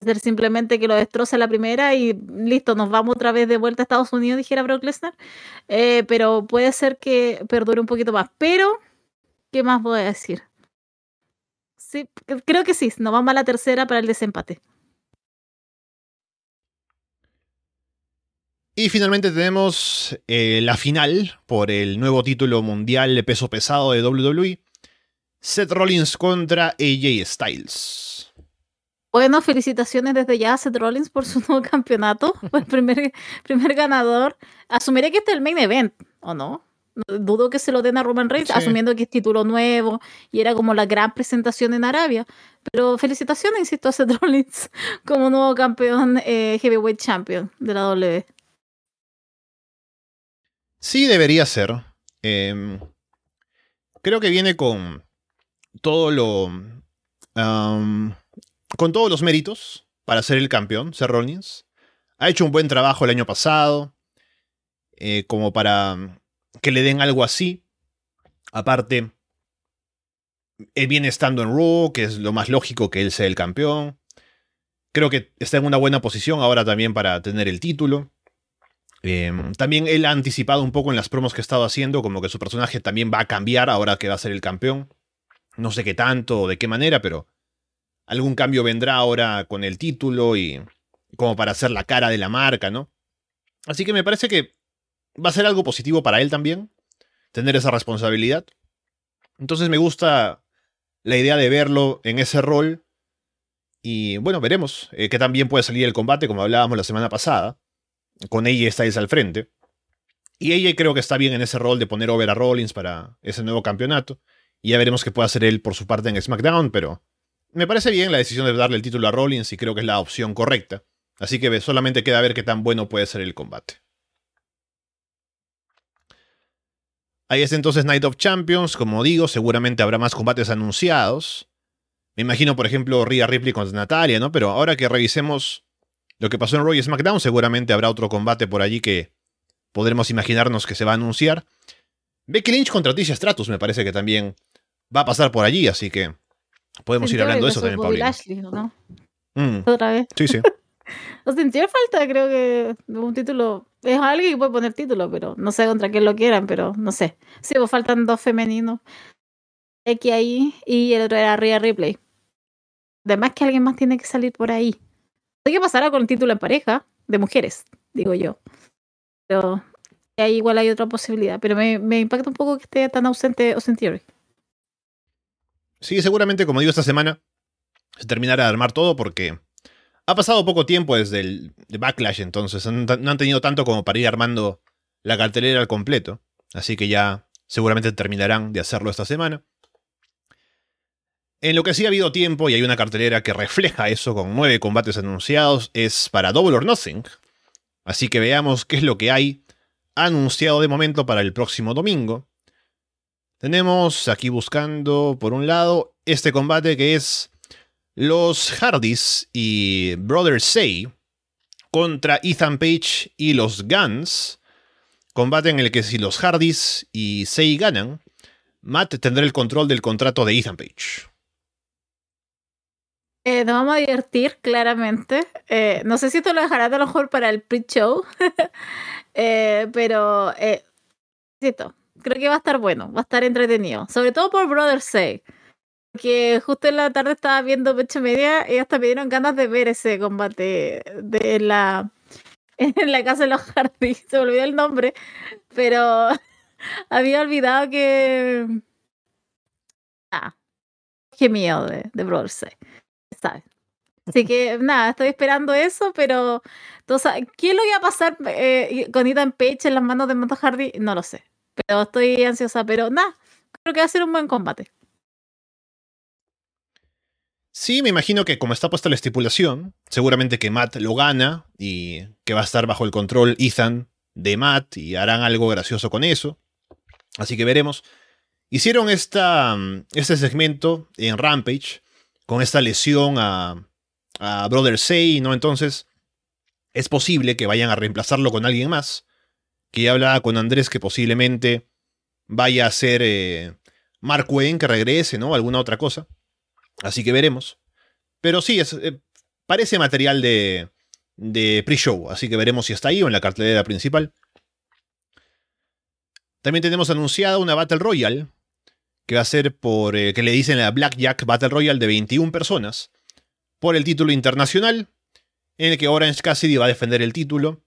Ser simplemente que lo destroce la primera y listo, nos vamos otra vez de vuelta a Estados Unidos, dijera Brock Lesnar. Eh, pero puede ser que perdure un poquito más. Pero, ¿qué más voy a decir? Sí, creo que sí, nos vamos a la tercera para el desempate. Y finalmente tenemos eh, la final por el nuevo título mundial de peso pesado de WWE. Seth Rollins contra AJ Styles. Bueno, felicitaciones desde ya a Seth Rollins por su nuevo campeonato. Fue el primer, primer ganador. Asumiré que este es el main event, ¿o no? Dudo que se lo den a Roman Reigns, Sí. asumiendo que es título nuevo y era como la gran presentación en Arabia. Pero felicitaciones, insisto, a Seth Rollins como nuevo campeón eh, heavyweight champion de la. W. Sí, debería ser. Em, creo que viene con todo lo. Con todos los méritos para ser el campeón, Seth Rollins. Ha hecho un buen trabajo el año pasado. eh, como para mm, que le den algo así. Aparte, él viene estando en Raw, que es lo más lógico que él sea el campeón. Creo que está en una buena posición ahora también para tener el título. Eh, también él ha anticipado un poco en las promos que ha estado haciendo, como que su personaje también va a cambiar ahora que va a ser el campeón. No sé qué tanto o de qué manera, pero algún cambio vendrá ahora con el título y como para hacer la cara de la marca, ¿no? Así que me parece que va a ser algo positivo para él también, tener esa responsabilidad. Entonces me gusta la idea de verlo en ese rol. Y bueno, veremos eh, qué tan bien puede salir el combate, como hablábamos la semana pasada con AJ Styles al frente. Y AJ creo que está bien en ese rol de poner over a Rollins para ese nuevo campeonato. Y ya veremos qué puede hacer él por su parte en SmackDown, pero me parece bien la decisión de darle el título a Rollins y creo que es la opción correcta. Así que solamente queda ver qué tan bueno puede ser el combate. Ahí es entonces Night of Champions, como digo, seguramente habrá más combates anunciados. Me imagino, por ejemplo, Rhea Ripley contra Natalia, ¿no? Pero ahora que revisemos lo que pasó en y SmackDown, seguramente habrá otro combate por allí que podremos imaginarnos que se va a anunciar. Becky Lynch contra Tisha Stratus me parece que también va a pasar por allí, así que podemos ir hablando de eso también, Bobby Paulina. Lashley, ¿o ¿no? Mm, Otra vez. sí, sí. O sintió falta, creo que un título. Es alguien que puede poner título, pero no sé contra quién lo quieran, pero no sé. Sí, pues faltan dos femeninos. X ahí y el otro era Rhea Ripley. Además que alguien más tiene que salir por ahí. No qué pasará con el título en pareja de mujeres, digo yo. Pero ahí igual hay otra posibilidad. Pero me, me impacta un poco que esté tan ausente Austin Theory. Sí, seguramente, como digo, esta semana se terminará de armar todo porque ha pasado poco tiempo desde el Backlash, entonces no han tenido tanto como para ir armando la cartelera al completo. Así que ya seguramente terminarán de hacerlo esta semana. En lo que sí ha habido tiempo, y hay una cartelera que refleja eso con nueve combates anunciados, es para Double or Nothing. Así que veamos qué es lo que hay anunciado de momento para el próximo domingo. Tenemos aquí buscando, por un lado, este combate que es Los Hardys y Brother Say contra Ethan Page y los Guns. Combate en el que si los Hardys y Say ganan, Matt tendrá el control del contrato de Ethan Page. Eh, nos vamos a divertir, claramente. Eh, no sé si esto lo dejará a lo mejor para el pre-show. eh, pero, eh, creo que va a estar bueno, va a estar entretenido. Sobre todo por Brother Say. Que justo en la tarde estaba viendo Pecho Media y hasta me dieron ganas de ver ese combate de la en la casa de los jardines. Se me olvidó el nombre, pero había olvidado que. Ah, qué miedo de, de Brother ¿sabes? Así que nada, estoy esperando eso, pero entonces, ¿qué es lo que va a pasar eh, con Ethan Page en las manos de Matt Hardy? No lo sé, pero estoy ansiosa, pero nada, creo que va a ser un buen combate. Sí, me imagino que como está puesta la estipulación, seguramente que Matt lo gana y que va a estar bajo el control Ethan de Matt y harán algo gracioso con eso. Así que veremos. Hicieron esta, este segmento en Rampage con esta lesión a, a Brother Say, ¿no? Entonces es posible que vayan a reemplazarlo con alguien más. Que ya hablaba con Andrés que posiblemente vaya a ser eh, Mark Wayne que regrese, ¿no? Alguna otra cosa. Así que veremos. Pero sí, es, eh, parece material de, de pre-show, así que veremos si está ahí o en la cartelera principal. También tenemos anunciada una Battle Royale, que va a ser por, eh, que le dicen la Blackjack Battle Royale de 21 personas, por el título internacional, en el que Orange Cassidy va a defender el título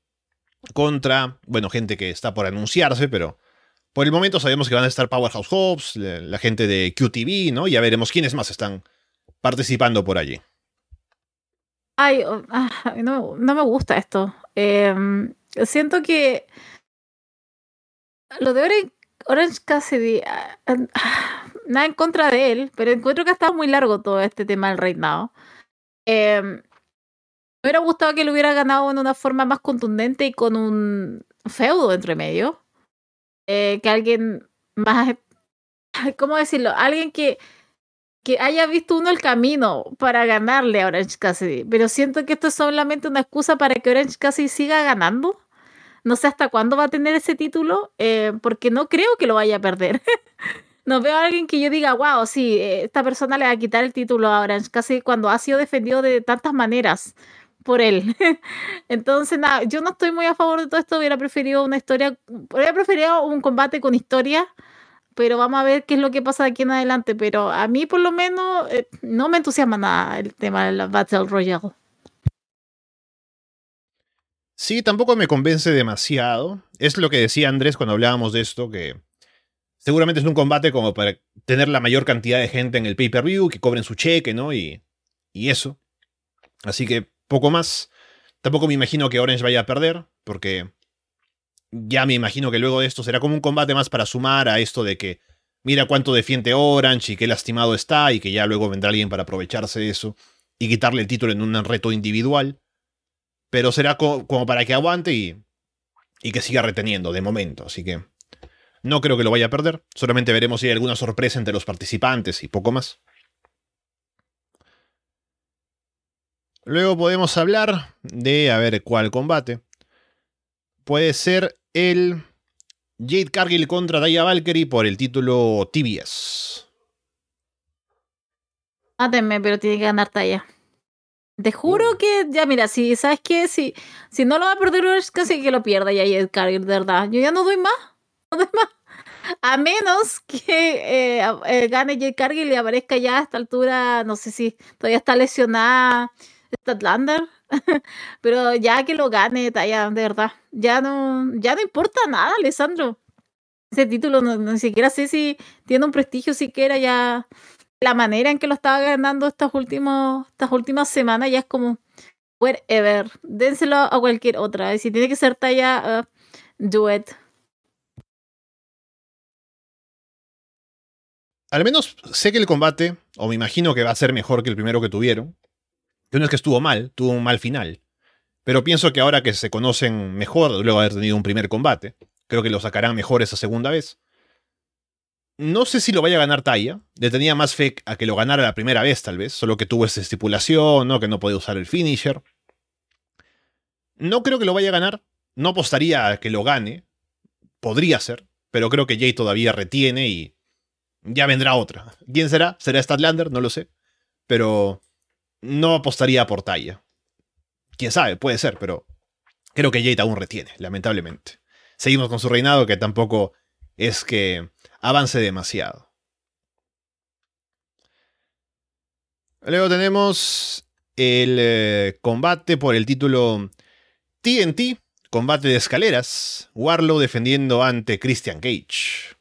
contra, bueno, gente que está por anunciarse, pero por el momento sabemos que van a estar Powerhouse Hobbs, la, gente de QTV, ¿no? Ya veremos quiénes más están participando por allí. Ay, oh, ah, no, no me gusta esto. Eh, siento que lo de Orange, Orange Cassidy, ah, ah, nada en contra de él, pero encuentro que ha estado muy largo todo este tema del reinado. Eh, me hubiera gustado que lo hubiera ganado en una forma más contundente y con un feudo entre medio. Eh, que alguien más. ¿Cómo decirlo? Alguien que que haya visto uno el camino para ganarle a Orange Cassidy, pero siento que esto es solamente una excusa para que Orange Cassidy siga ganando. No sé hasta cuándo va a tener ese título, eh, porque no creo que lo vaya a perder. no veo a alguien que yo diga, wow, sí, esta persona le va a quitar el título a Orange Cassidy cuando ha sido defendido de tantas maneras por él. Entonces, nada, yo no estoy muy a favor de todo esto, hubiera preferido una historia, hubiera preferido un combate con historia pero vamos a ver qué es lo que pasa de aquí en adelante. Pero a mí, por lo menos, eh, no me entusiasma nada el tema de la Battle Royale. Sí, tampoco me convence demasiado. Es lo que decía Andrés cuando hablábamos de esto, que seguramente es un combate como para tener la mayor cantidad de gente en el pay-per-view, que cobren su cheque, ¿no? Y, y eso. Así que poco más. Tampoco me imagino que Orange vaya a perder, porque ya me imagino que luego de esto será como un combate más para sumar a esto de que mira cuánto defiende Orange y qué lastimado está y que ya luego vendrá alguien para aprovecharse de eso y quitarle el título en un reto individual. Pero será como para que aguante y, y que siga reteniendo de momento. Así que no creo que lo vaya a perder. Solamente veremos si hay alguna sorpresa entre los participantes y poco más. Luego podemos hablar de a ver cuál combate. Puede ser el Jade Cargill contra Daya Valkyrie por el título TBS. Mátenme, pero tiene que ganar Taya. Te juro uh. que, ya mira, si sabes qué, si, si no lo va a perder, es casi que lo pierda ya Jade Cargill, de verdad. Yo ya no doy más. No doy más. A menos que eh, eh, gane Jade Cargill y aparezca ya a esta altura, no sé si todavía está lesionada Statlander. Pero ya que lo gane, Taya, de verdad. Ya no, ya no importa nada, Alessandro. Ese título no, ni siquiera sé si tiene un prestigio siquiera ya. La manera en que lo estaba ganando estas, últimos, estas últimas semanas ya es como whatever. Dénselo a cualquier otra. Si tiene que ser talla, uh, do it. Al menos sé que el combate, o me imagino que va a ser mejor que el primero que tuvieron. Que no es que estuvo mal, tuvo un mal final. Pero pienso que ahora que se conocen mejor, luego de haber tenido un primer combate, creo que lo sacarán mejor esa segunda vez. No sé si lo vaya a ganar Taya. Le tenía más fe a que lo ganara la primera vez, tal vez. Solo que tuvo esa estipulación, ¿no? Que no podía usar el finisher. No creo que lo vaya a ganar. No apostaría a que lo gane. Podría ser. Pero creo que Jay todavía retiene y ya vendrá otra. ¿Quién será? ¿Será Statlander? No lo sé. Pero no apostaría por Taya. Quién sabe, puede ser, pero creo que Jade aún retiene, lamentablemente. Seguimos con su reinado, que tampoco es que avance demasiado. Luego tenemos el eh, combate por el título TNT, combate de escaleras. Warlow defendiendo ante Christian Cage.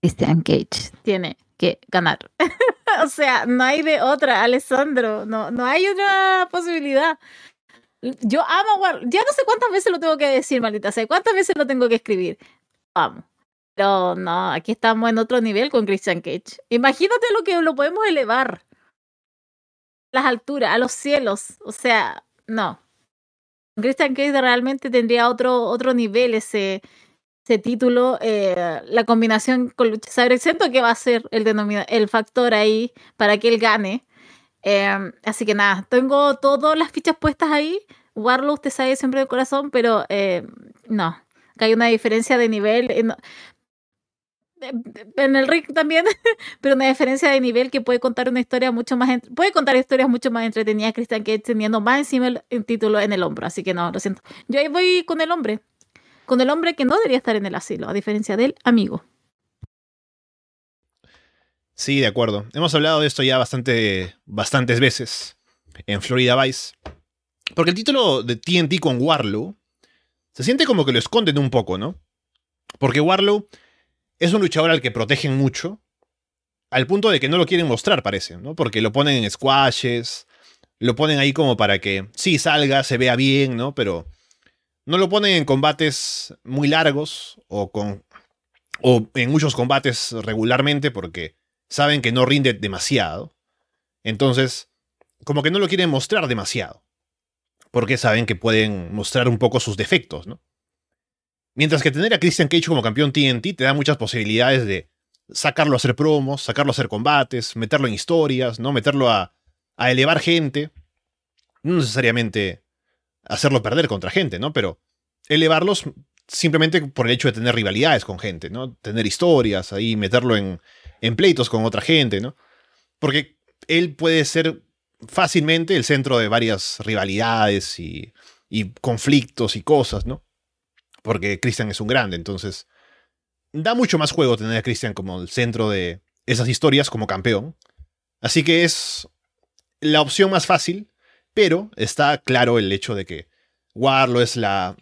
Christian Cage tiene que ganar. o sea, no hay de otra, Alessandro. No, no hay otra posibilidad. Yo amo. Ya no sé cuántas veces lo tengo que decir, maldita sea. ¿Cuántas veces lo tengo que escribir? Amo. Pero no, aquí estamos en otro nivel con Christian Cage. Imagínate lo que lo podemos elevar. Las alturas, a los cielos. O sea, no. Christian Cage realmente tendría otro, otro nivel ese, ese título. Eh, la combinación con Lucha Sabre. Siento que va a ser el, el factor ahí para que él gane. Eh, así que nada, tengo todas las fichas puestas ahí. Warlow, usted sabe siempre de corazón, pero eh, no. Que hay una diferencia de nivel en el ring también, pero una diferencia de nivel que puede contar una historia mucho más puede contar historias mucho más entretenidas Cristian que teniendo más encima el, título en el hombro, así que no, lo siento. Yo ahí voy con el hombre, con el hombre que no debería estar en el asilo, a diferencia del amigo. Sí, de acuerdo. Hemos hablado de esto ya bastante, bastantes veces en Florida Vice. Porque el título de TNT con Warlow se siente como que lo esconden un poco, ¿no? Porque Warlow es un luchador al que protegen mucho, al punto de que no lo quieren mostrar, parece, ¿no? Porque lo ponen en squashes, lo ponen ahí como para que sí salga, se vea bien, ¿no? Pero no lo ponen en combates muy largos o con o en muchos combates regularmente porque saben que no rinde demasiado. Entonces, como que no lo quieren mostrar demasiado. Porque saben que pueden mostrar un poco sus defectos, ¿no? Mientras que tener a Christian Cage como campeón TNT te da muchas posibilidades de sacarlo a hacer promos, sacarlo a hacer combates, meterlo en historias, ¿no? Meterlo a, a elevar gente. No necesariamente hacerlo perder contra gente, ¿no? Pero elevarlos simplemente por el hecho de tener rivalidades con gente, ¿no? Tener historias ahí, meterlo en, pleitos con otra gente, ¿no? Porque él puede ser fácilmente el centro de varias rivalidades y, y conflictos y cosas, ¿no? porque Christian es un grande, entonces da mucho más juego tener a Christian como el centro de esas historias como campeón. Así que es la opción más fácil, pero está claro el hecho de que Warlow es la,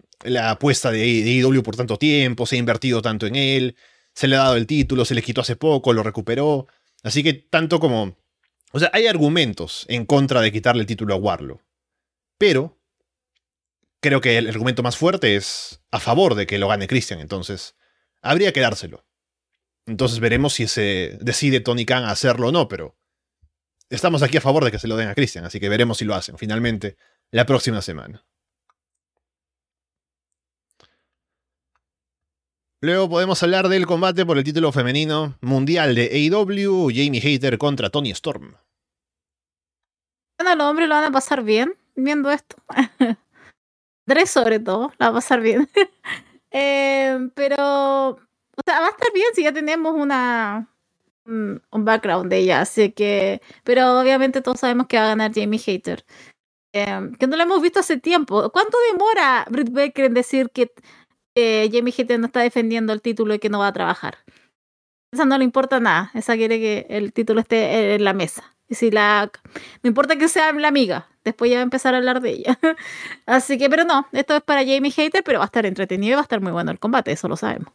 apuesta de, de por tanto tiempo, se ha invertido tanto en él, se le ha dado el título, se le quitó hace poco, lo recuperó. Así que tanto como... O sea, hay argumentos en contra de quitarle el título a Warlow. Pero creo que el argumento más fuerte es a favor de que lo gane Christian, entonces habría que dárselo. Entonces veremos si se decide Tony Khan hacerlo o no, pero estamos aquí a favor de que se lo den a Christian, así que veremos si lo hacen finalmente la próxima semana. Luego podemos hablar del combate por el título femenino mundial de AEW, Jamie Hater contra Tony Storm. Bueno, los hombres lo van a pasar bien viendo esto. Tres sobre todo, la va a pasar bien. Eh, pero, o sea, va a estar bien si ya tenemos una un, background de ella, así que, pero obviamente todos sabemos que va a ganar Jamie Hater. Eh, que no lo hemos visto hace tiempo. ¿Cuánto demora Britt Baker en decir que Jamie Hater no está defendiendo el título y que no va a trabajar? Esa no le importa nada. Esa quiere que el título esté en la mesa. Y si la. No importa que sea la amiga, después ya va a empezar a hablar de ella. Así que, pero no, esto es para Jamie Hater, pero va a estar entretenido y va a estar muy bueno el combate, eso lo sabemos.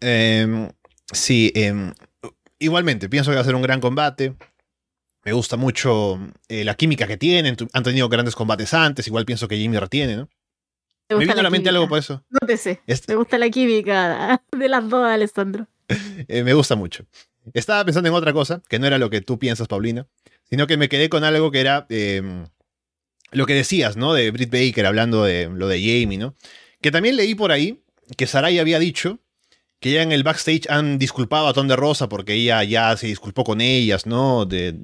Em, sí, em, igualmente, pienso que va a ser un gran combate. Me gusta mucho eh, la química que tienen. Han tenido grandes combates antes. Igual pienso que Jamie retiene, ¿no? Me viene a la mente algo por eso. No te sé. Me gusta la química de las dos, Alessandro. Eh, me gusta mucho. Estaba pensando en otra cosa, que no era lo que tú piensas, Paulina, sino que me quedé con algo que era em, lo que decías, ¿no? De Britt Baker hablando de lo de Jamie, ¿no? Que también leí por ahí que Sarai había dicho que ya en el backstage han disculpado a Ton de Rosa porque ella ya se disculpó con ellas, ¿no? De,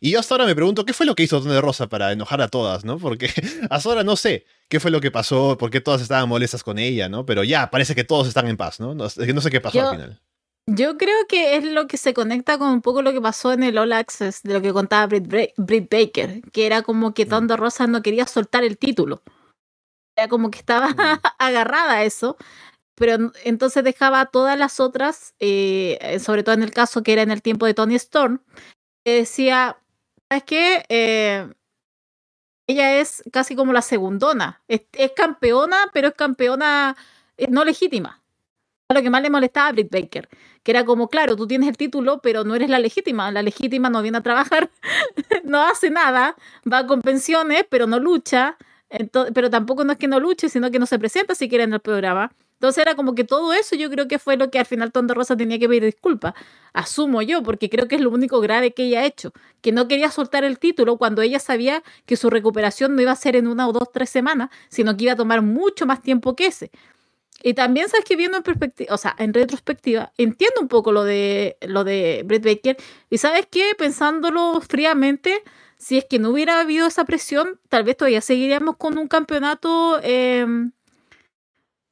Y yo hasta ahora me pregunto qué fue lo que hizo Ton de Rosa para enojar a todas, ¿no? Porque hasta ahora no sé qué fue lo que pasó, por qué todas estaban molestas con ella, ¿no? Pero ya, parece que todos están en paz, ¿no? No, no sé qué pasó al final. Yo creo que es lo que se conecta con un poco lo que pasó en el All Access, de lo que contaba Britt, Baker, que era como que Ton de Rosa no quería soltar el título. Era como que estaba mm. agarrada a eso pero entonces dejaba a todas las otras, eh, eh, sobre todo en el caso que era en el tiempo de Tony Storm, decía, ¿sabes qué? Eh, ella es casi como la segundona, es, campeona, pero es campeona no legítima. Lo que más le molestaba a Britt Baker, que era como, claro, tú tienes el título, pero no eres la legítima. La legítima no viene a trabajar, no hace nada, va con pensiones, pero no lucha. pero tampoco no es que no luche, sino que no se presenta siquiera en el programa. Entonces era como que todo eso yo creo que fue lo que al final Tonda Rosa tenía que pedir disculpas. Asumo yo, porque creo que es lo único grave que ella ha hecho. Que no quería soltar el título cuando ella sabía que su recuperación no iba a ser en una o dos, tres semanas, sino que iba a tomar mucho más tiempo que ese. Y también sabes que viendo en perspectiva, o sea, en retrospectiva, entiendo un poco lo de lo de Brett Baker. Y sabes qué, pensándolo fríamente, si es que no hubiera habido esa presión, tal vez todavía seguiríamos con un campeonato em,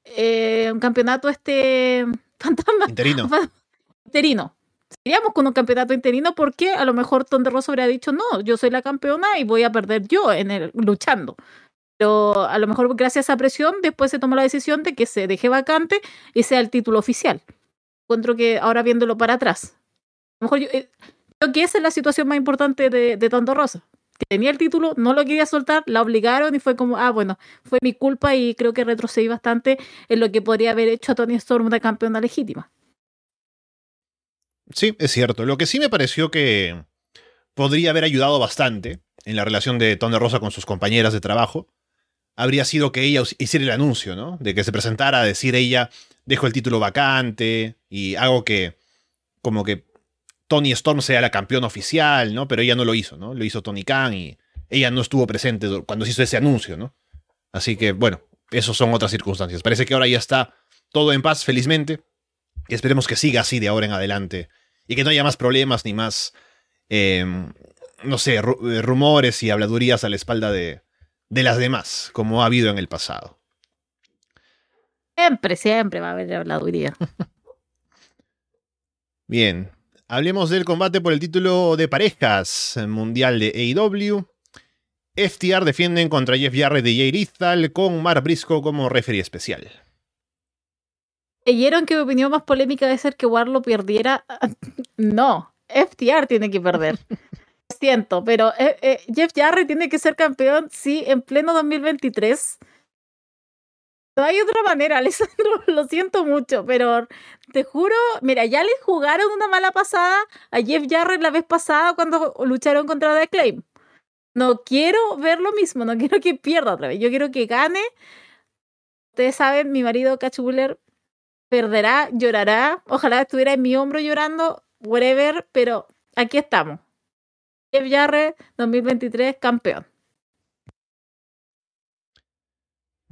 eh, un campeonato este fantasma. Interino. Interino. Seríamos con un campeonato interino porque a lo mejor Ton de Rosa habría dicho, no, yo soy la campeona y voy a perder yo en el, luchando. Pero a lo mejor gracias a esa presión después se tomó la decisión de que se deje vacante y sea el título oficial. Encuentro que ahora viéndolo para atrás. A lo mejor yo, eh, creo que esa es la situación más importante de, de Tonto Rosa tenía el título, no lo quería soltar, la obligaron y fue como, ah, bueno, fue mi culpa y creo que retrocedí bastante en lo que podría haber hecho a Tony Storm de campeona legítima. Sí, es cierto. Lo que sí me pareció que podría haber ayudado bastante en la relación de Tony Rosa con sus compañeras de trabajo habría sido que ella hiciera el anuncio, ¿no? De que se presentara a decir ella, dejo el título vacante y hago que como que Tony Storm sea la campeona oficial, ¿no? Pero ella no lo hizo, ¿no? Lo hizo Tony Khan y ella no estuvo presente cuando se hizo ese anuncio, ¿no? Así que, bueno, eso son otras circunstancias. Parece que ahora ya está todo en paz, felizmente. Y esperemos que siga así de ahora en adelante. Y que no haya más problemas ni más, em, no sé, eh, rumores y habladurías a la espalda de, de las demás, como ha habido en el pasado. Siempre, siempre va a haber habladuría. Bien, Hablemos del combate por el título de parejas mundial de AEW. FTR defienden contra Jeff Jarrett y Jay Lethal con Mar Briscoe como referee especial. ¿Creyeron que mi opinión más polémica debe ser que Warlock perdiera? no, FTR tiene que perder. Siento, pero eh, eh, Jeff Jarrett tiene que ser campeón, sí, en pleno 2023 no hay otra manera, Alessandro, lo siento mucho, pero te juro, mira, ya le jugaron una mala pasada a Jeff Jarrett la vez pasada cuando lucharon contra The Claim. No quiero ver lo mismo, no quiero que pierda otra vez, yo quiero que gane. Ustedes saben, mi marido Cachuler perderá, llorará, ojalá estuviera en mi hombro llorando, whatever, pero aquí estamos. Jeff Jarrett 2023 campeón.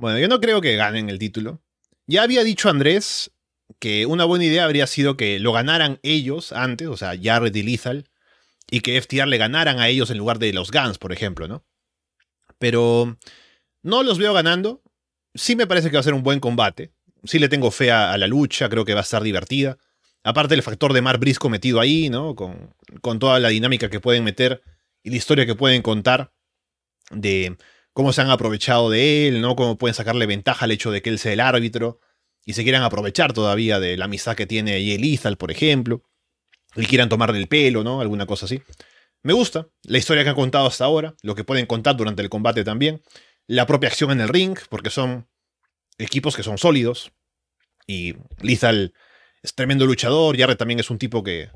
Bueno, yo no creo que ganen el título. Ya había dicho Andrés que una buena idea habría sido que lo ganaran ellos antes, o sea, Jarrett y Lethal, y que FTR le ganaran a ellos en lugar de los Guns, por ejemplo, ¿no? Pero no los veo ganando. Sí me parece que va a ser un buen combate. Sí le tengo fe a, la lucha, creo que va a estar divertida. Aparte el factor de Mar Brisco metido ahí, ¿no? Con, con toda la dinámica que pueden meter y la historia que pueden contar de cómo se han aprovechado de él, ¿no? Cómo pueden sacarle ventaja al hecho de que él sea el árbitro y se quieran aprovechar todavía de la amistad que tiene Lethal, por ejemplo, y quieran tomarle el pelo, ¿no? Alguna cosa así. Me gusta la historia que han contado hasta ahora, lo que pueden contar durante el combate también, la propia acción en el ring, porque son equipos que son sólidos y Lethal es tremendo luchador, Jarrett también es un tipo que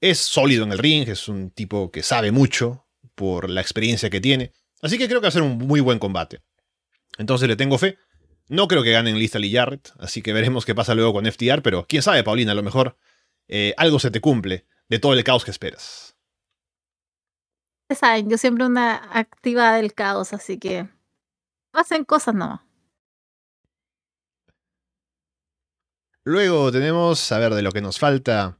es sólido en el ring, es un tipo que sabe mucho por la experiencia que tiene. Así que creo que va a ser un muy buen combate. Entonces le tengo fe. No creo que ganen Lista y Jarrett, así que veremos qué pasa luego con FTR, pero quién sabe, Paulina, a lo mejor eh, algo se te cumple de todo el caos que esperas. Saben, yo siempre una activa del caos, así que hacen cosas no. Luego tenemos, a ver, de lo que nos falta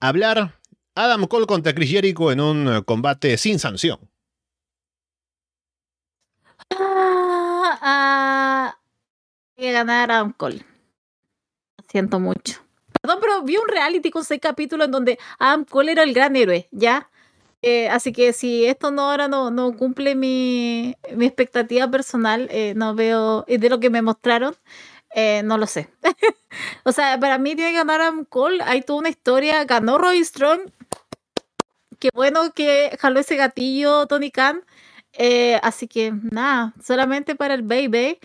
hablar, Adam Cole contra Chris Jericho en un eh, combate sin sanción. Ah, ah, que ganar Adam Cole. Siento mucho. Perdón, pero vi un reality con seis capítulos en donde Adam Cole era el gran héroe, ¿ya? Eh, así que si esto no ahora no, no cumple mi, mi expectativa personal, eh, no veo, y de lo que me mostraron, eh, no lo sé. o sea, para mí tiene que ganar Adam Cole, hay toda una historia, ganó Roy Strong, qué bueno que jaló ese gatillo Tony Khan, así que nada, solamente para el baby.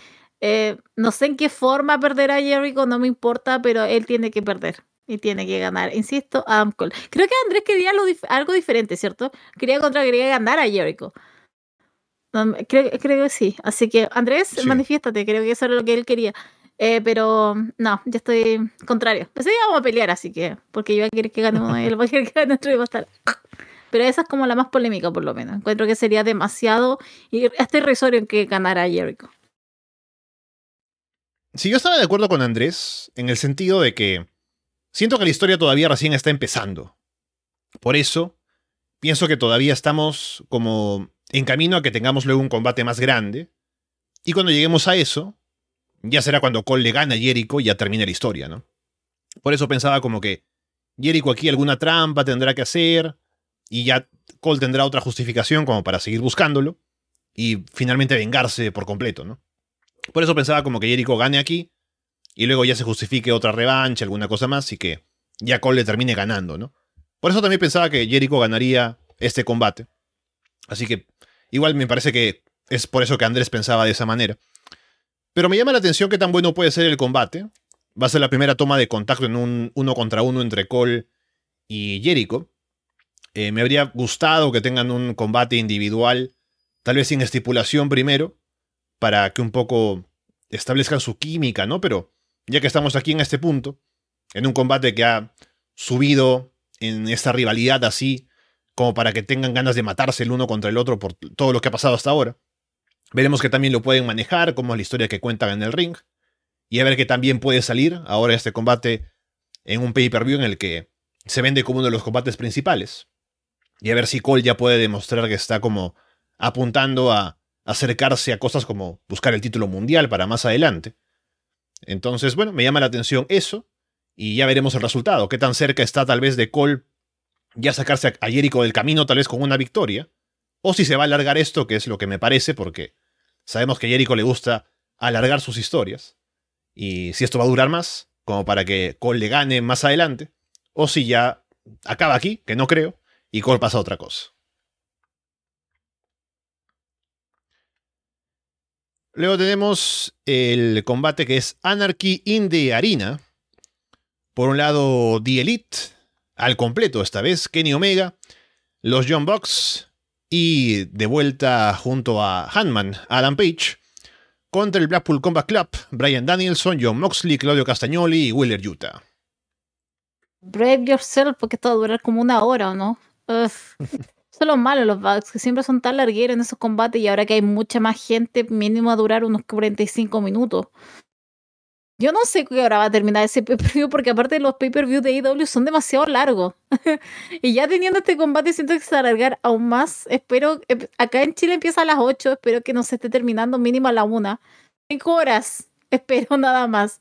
no sé en qué forma perder a Jericho, no me importa, pero él tiene que perder y tiene que ganar. Insisto, Adam Cole. Creo que Andrés quería algo diferente, ¿cierto? Quería contra, quería ganar a Jericho. creo, creo, que sí. Así que, Andrés, manifiéstate. Creo que eso era lo que él quería. Eh, pero no, yo estoy contrario. Pues sí, vamos a pelear, así que. Porque yo voy a querer que gane uno y él va a querer que gane otro y va a estar. Pero esa es como la más polémica, por lo menos. Encuentro que sería demasiado. Y este irrisorio en que ganara Jericho. Sí, yo estaba de acuerdo con Andrés en el sentido de que Siento que la historia todavía recién está empezando. Por eso, pienso que todavía estamos como en camino a que tengamos luego un combate más grande. Y cuando lleguemos a eso, ya será cuando Cole le gana a Jericho y ya termina la historia, ¿no? Por eso pensaba como que Jericho aquí alguna trampa tendrá que hacer y ya Cole tendrá otra justificación como para seguir buscándolo y finalmente vengarse por completo, ¿no? Por eso pensaba como que Jericho gane aquí y luego ya se justifique otra revancha, alguna cosa más, y que ya Cole le termine ganando, ¿no? Por eso también pensaba que Jericho ganaría este combate. Así que igual me parece que es por eso que Andrés pensaba de esa manera. Pero me llama la atención qué tan bueno puede ser el combate. Va a ser la primera toma de contacto en un uno contra uno entre Cole y Jericho. Eh, me habría gustado que tengan un combate individual, tal vez sin estipulación primero, para que un poco establezcan su química, ¿no? Pero ya que estamos aquí en este punto, en un combate que ha subido en esta rivalidad así, como para que tengan ganas de matarse el uno contra el otro por todo lo que ha pasado hasta ahora. Veremos que también lo pueden manejar, como es la historia que cuentan en el ring, y a ver que también puede salir ahora este combate en un pay-per-view en el que se vende como uno de los combates principales. Y a ver si Cole ya puede demostrar que está como apuntando a acercarse a cosas como buscar el título mundial para más adelante. Entonces, bueno, me llama la atención eso y ya veremos el resultado. Qué tan cerca está tal vez de Cole ya sacarse a Jericho del camino tal vez con una victoria. O si se va a alargar esto, que es lo que me parece, porque sabemos que a Jericho le gusta alargar sus historias. Y si esto va a durar más, como para que Cole le gane más adelante. O si ya acaba aquí, que no creo, y Cole pasa otra cosa. Luego tenemos el combate que es Anarchy in the Arena. Por un lado, The Elite, al completo esta vez, Kenny Omega, los John Bucks y de vuelta junto a Hanman, Adam Page, contra el Blackpool Combat Club, Brian Danielson, John Moxley, Claudio Castagnoli y Willer Utah. Brave yourself, porque esto va a durar como una hora, ¿no? Son los malos los bugs, que siempre son tan largueros en esos combates y ahora que hay mucha más gente, mínimo a durar unos 45 minutos. Yo no sé qué hora va a terminar ese pay-per-view porque aparte los pay-per-view de AEW son demasiado largos. y ya teniendo este combate siento que se va a alargar aún más. Espero, eh, acá en Chile empieza a las 8, espero que no se esté terminando mínimo a la 1. 5 horas, espero nada más.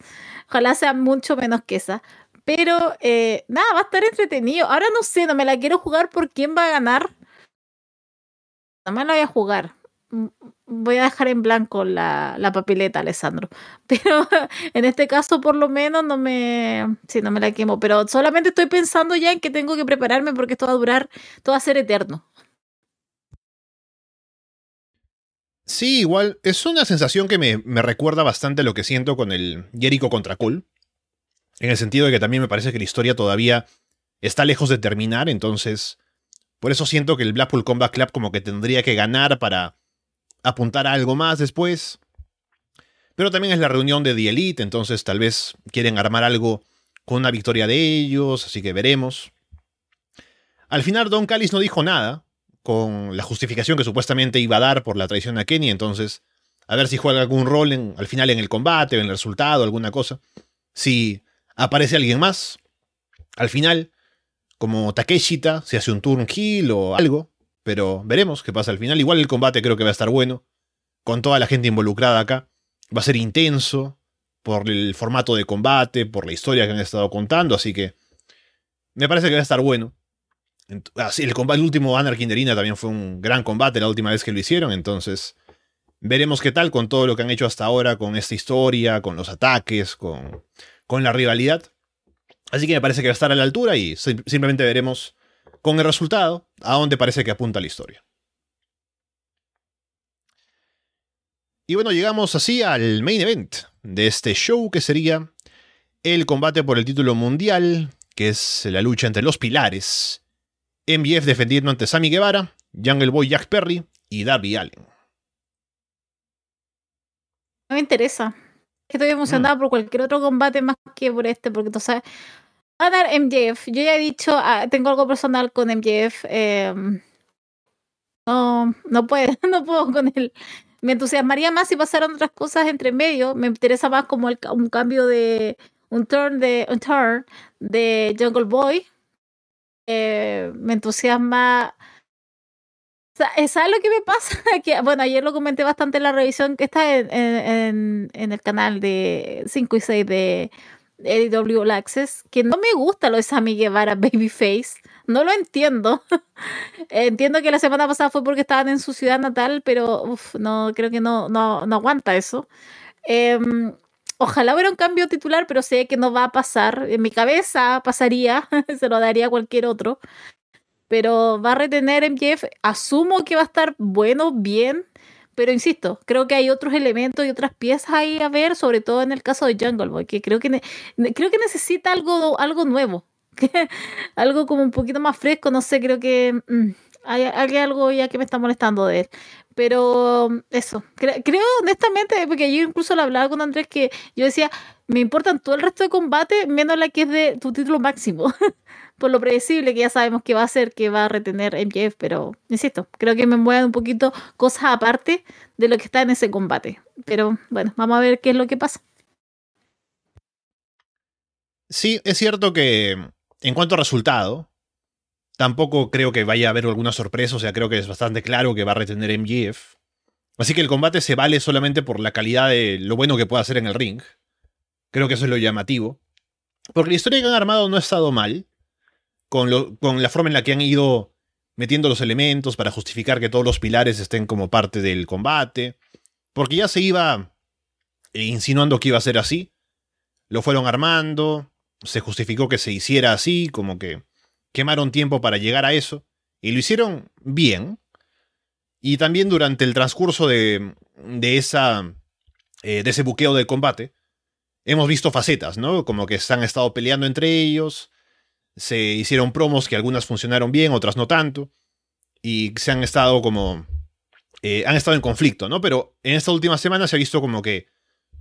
Ojalá sea mucho menos que esa. Pero eh, nada, va a estar entretenido. Ahora no sé, no me la quiero jugar por quién va a ganar no me la voy a jugar. Voy a dejar en blanco la, la, papileta, Alessandro. Pero en este caso, por lo menos, no me. Sí, no me la quemo. Pero solamente estoy pensando ya en que tengo que prepararme porque esto va a durar. Esto va a ser eterno. Sí, igual. Es una sensación que me, me recuerda bastante lo que siento con el Jericho contra Cole. En el sentido de que también me parece que la historia todavía está lejos de terminar, entonces por eso siento que el Blackpool Combat Club como que tendría que ganar para apuntar a algo más después. Pero también es la reunión de The Elite, entonces tal vez quieren armar algo con una victoria de ellos, así que veremos. Al final Don Callis no dijo nada, con la justificación que supuestamente iba a dar por la traición a Kenny, entonces a ver si juega algún rol en, al final en el combate o en el resultado, alguna cosa. Si aparece alguien más. Al final, como Takeshita, se hace un turn kill o algo. Pero veremos qué pasa al final. Igual el combate creo que va a estar bueno. Con toda la gente involucrada acá. Va a ser intenso. Por el formato de combate, por la historia que han estado contando. Así que me parece que va a estar bueno. Así, el combate el último Anarchy Inderina también fue un gran combate la última vez que lo hicieron. Entonces veremos qué tal con todo lo que han hecho hasta ahora, con esta historia, con los ataques, con, con la rivalidad. Así que me parece que va a estar a la altura y simplemente veremos con el resultado a dónde parece que apunta la historia. Y bueno, llegamos así al main event de este show que sería el combate por el título mundial, que es la lucha entre los pilares. MJF defendiendo ante Sammy Guevara, Jungle Boy Jack Perry y Darby Allen. No me interesa. Estoy emocionada mm. por cualquier otro combate más que por este, porque tú sabes, a dar MJF. Yo ya he dicho, ah, tengo algo personal con MJF. Em, no, no puedo, no puedo con él. Me entusiasmaría más si pasaran otras cosas entre medio. Me interesa más como un cambio de un turn de un turn de Jungle Boy. Eh, me entusiasma. ¿Sabes lo que me pasa? que, bueno, ayer lo comenté bastante en la revisión que está en, en, en el canal de 5 y 6 de AW All Access, que no me gusta lo de Sammy Guevara Babyface. No lo entiendo. entiendo que la semana pasada fue porque estaban en su ciudad natal, pero no creo que no, no, no aguanta eso. Em, ojalá hubiera un cambio titular, pero sé que no va a pasar. En mi cabeza pasaría, se lo daría a cualquier otro. Pero va a retener MJF. Asumo que va a estar bueno, bien pero insisto, creo que hay otros elementos y otras piezas ahí a ver, sobre todo en el caso de Jungle Boy, que creo que, creo que necesita algo, algo nuevo, algo como un poquito más fresco, no sé, creo que mm, hay, algo ya que me está molestando de él. Pero eso, creo honestamente, porque yo incluso lo hablaba con Andrés, que yo decía, me importan todo el resto de combate, menos la que es de tu título máximo. por lo predecible que ya sabemos que va a ser, que va a retener MJF, pero insisto, creo que me mueven un poquito cosas aparte de lo que está en ese combate. Pero bueno, vamos a ver qué es lo que pasa. Sí, es cierto que en cuanto a resultado, tampoco creo que vaya a haber alguna sorpresa, o sea, creo que es bastante claro que va a retener MJF. Así que el combate se vale solamente por la calidad de lo bueno que pueda hacer en el ring. Creo que eso es lo llamativo. Porque la historia que han armado no ha estado mal con, la forma en la que han ido metiendo los elementos para justificar que todos los pilares estén como parte del combate. Porque ya se iba insinuando que iba a ser así. Lo fueron armando, se justificó que se hiciera así, como que quemaron tiempo para llegar a eso. Y lo hicieron bien. Y también durante el transcurso de, de, eh, ese buqueo del combate, hemos visto facetas, ¿no? Como que se han estado peleando entre ellos, se hicieron promos que algunas funcionaron bien, otras no tanto, y se han estado como... Eh, han estado en conflicto, ¿no? Pero en esta última semana se ha visto como que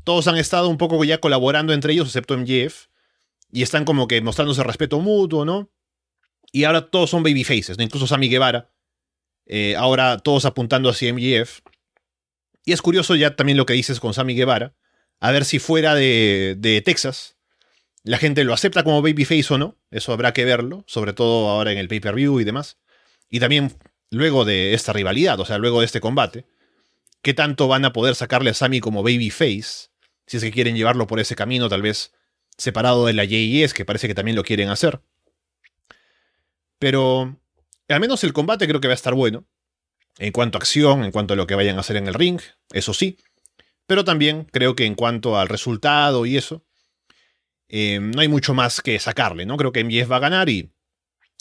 todos han estado un poco ya colaborando entre ellos, excepto MJF, y están como que mostrándose respeto mutuo, ¿no? Y ahora todos son babyfaces, ¿no? Incluso Sammy Guevara, eh, ahora todos apuntando hacia MJF. Y es curioso ya también lo que dices con Sammy Guevara, a ver si fuera de, de Texas, la gente lo acepta como babyface o no, eso habrá que verlo, sobre todo ahora en el pay-per-view y demás. Y también luego de esta rivalidad, o sea, luego de este combate, ¿qué tanto van a poder sacarle a Sammy como babyface? Si es que quieren llevarlo por ese camino, tal vez separado de la JES, que parece que también lo quieren hacer. Pero al menos el combate creo que va a estar bueno. En cuanto a acción, en cuanto a lo que vayan a hacer en el ring, eso sí. Pero también creo que en cuanto al resultado y eso, eh, no hay mucho más que sacarle, ¿no? Creo que MJF va a ganar y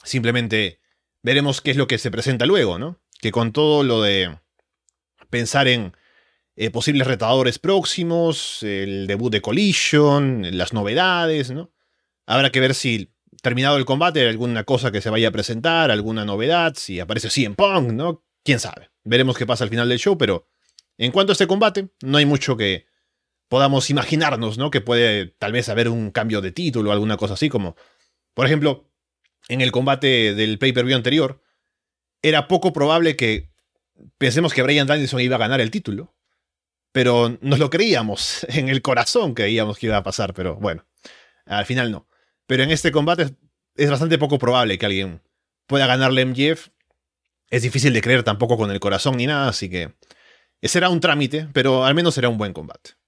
simplemente veremos qué es lo que se presenta luego, ¿no? Que con todo lo de pensar en eh, posibles retadores próximos, el debut de Collision, las novedades, ¿no? Habrá que ver si terminado el combate hay alguna cosa que se vaya a presentar, alguna novedad, si aparece CM Punk, ¿no? Quién sabe. Veremos qué pasa al final del show, pero en cuanto a este combate, no hay mucho que, podamos imaginarnos, ¿no? Que puede tal vez haber un cambio de título o alguna cosa así, como, por ejemplo, en el combate del pay-per-view anterior, era poco probable que pensemos que Brian Danielson iba a ganar el título, pero nos lo creíamos, en el corazón creíamos que iba a pasar, pero bueno, Al final no. Pero en este combate es, bastante poco probable que alguien pueda ganarle MJF. Es difícil de creer tampoco con el corazón ni nada, así que será un trámite, pero al menos será un buen combate.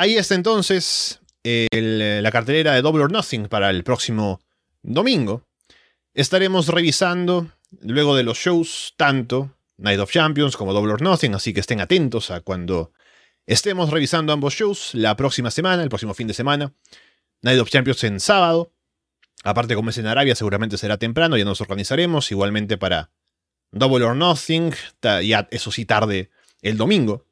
Ahí está entonces la cartelera de Double or Nothing para el próximo domingo. Estaremos revisando luego de los shows tanto Night of Champions como Double or Nothing, así que estén atentos a cuando estemos revisando ambos shows la próxima semana, el próximo fin de semana. Night of Champions en sábado. Aparte, como es en Arabia, seguramente será temprano, ya nos organizaremos. Igualmente para Double or Nothing, ya eso sí tarde el domingo.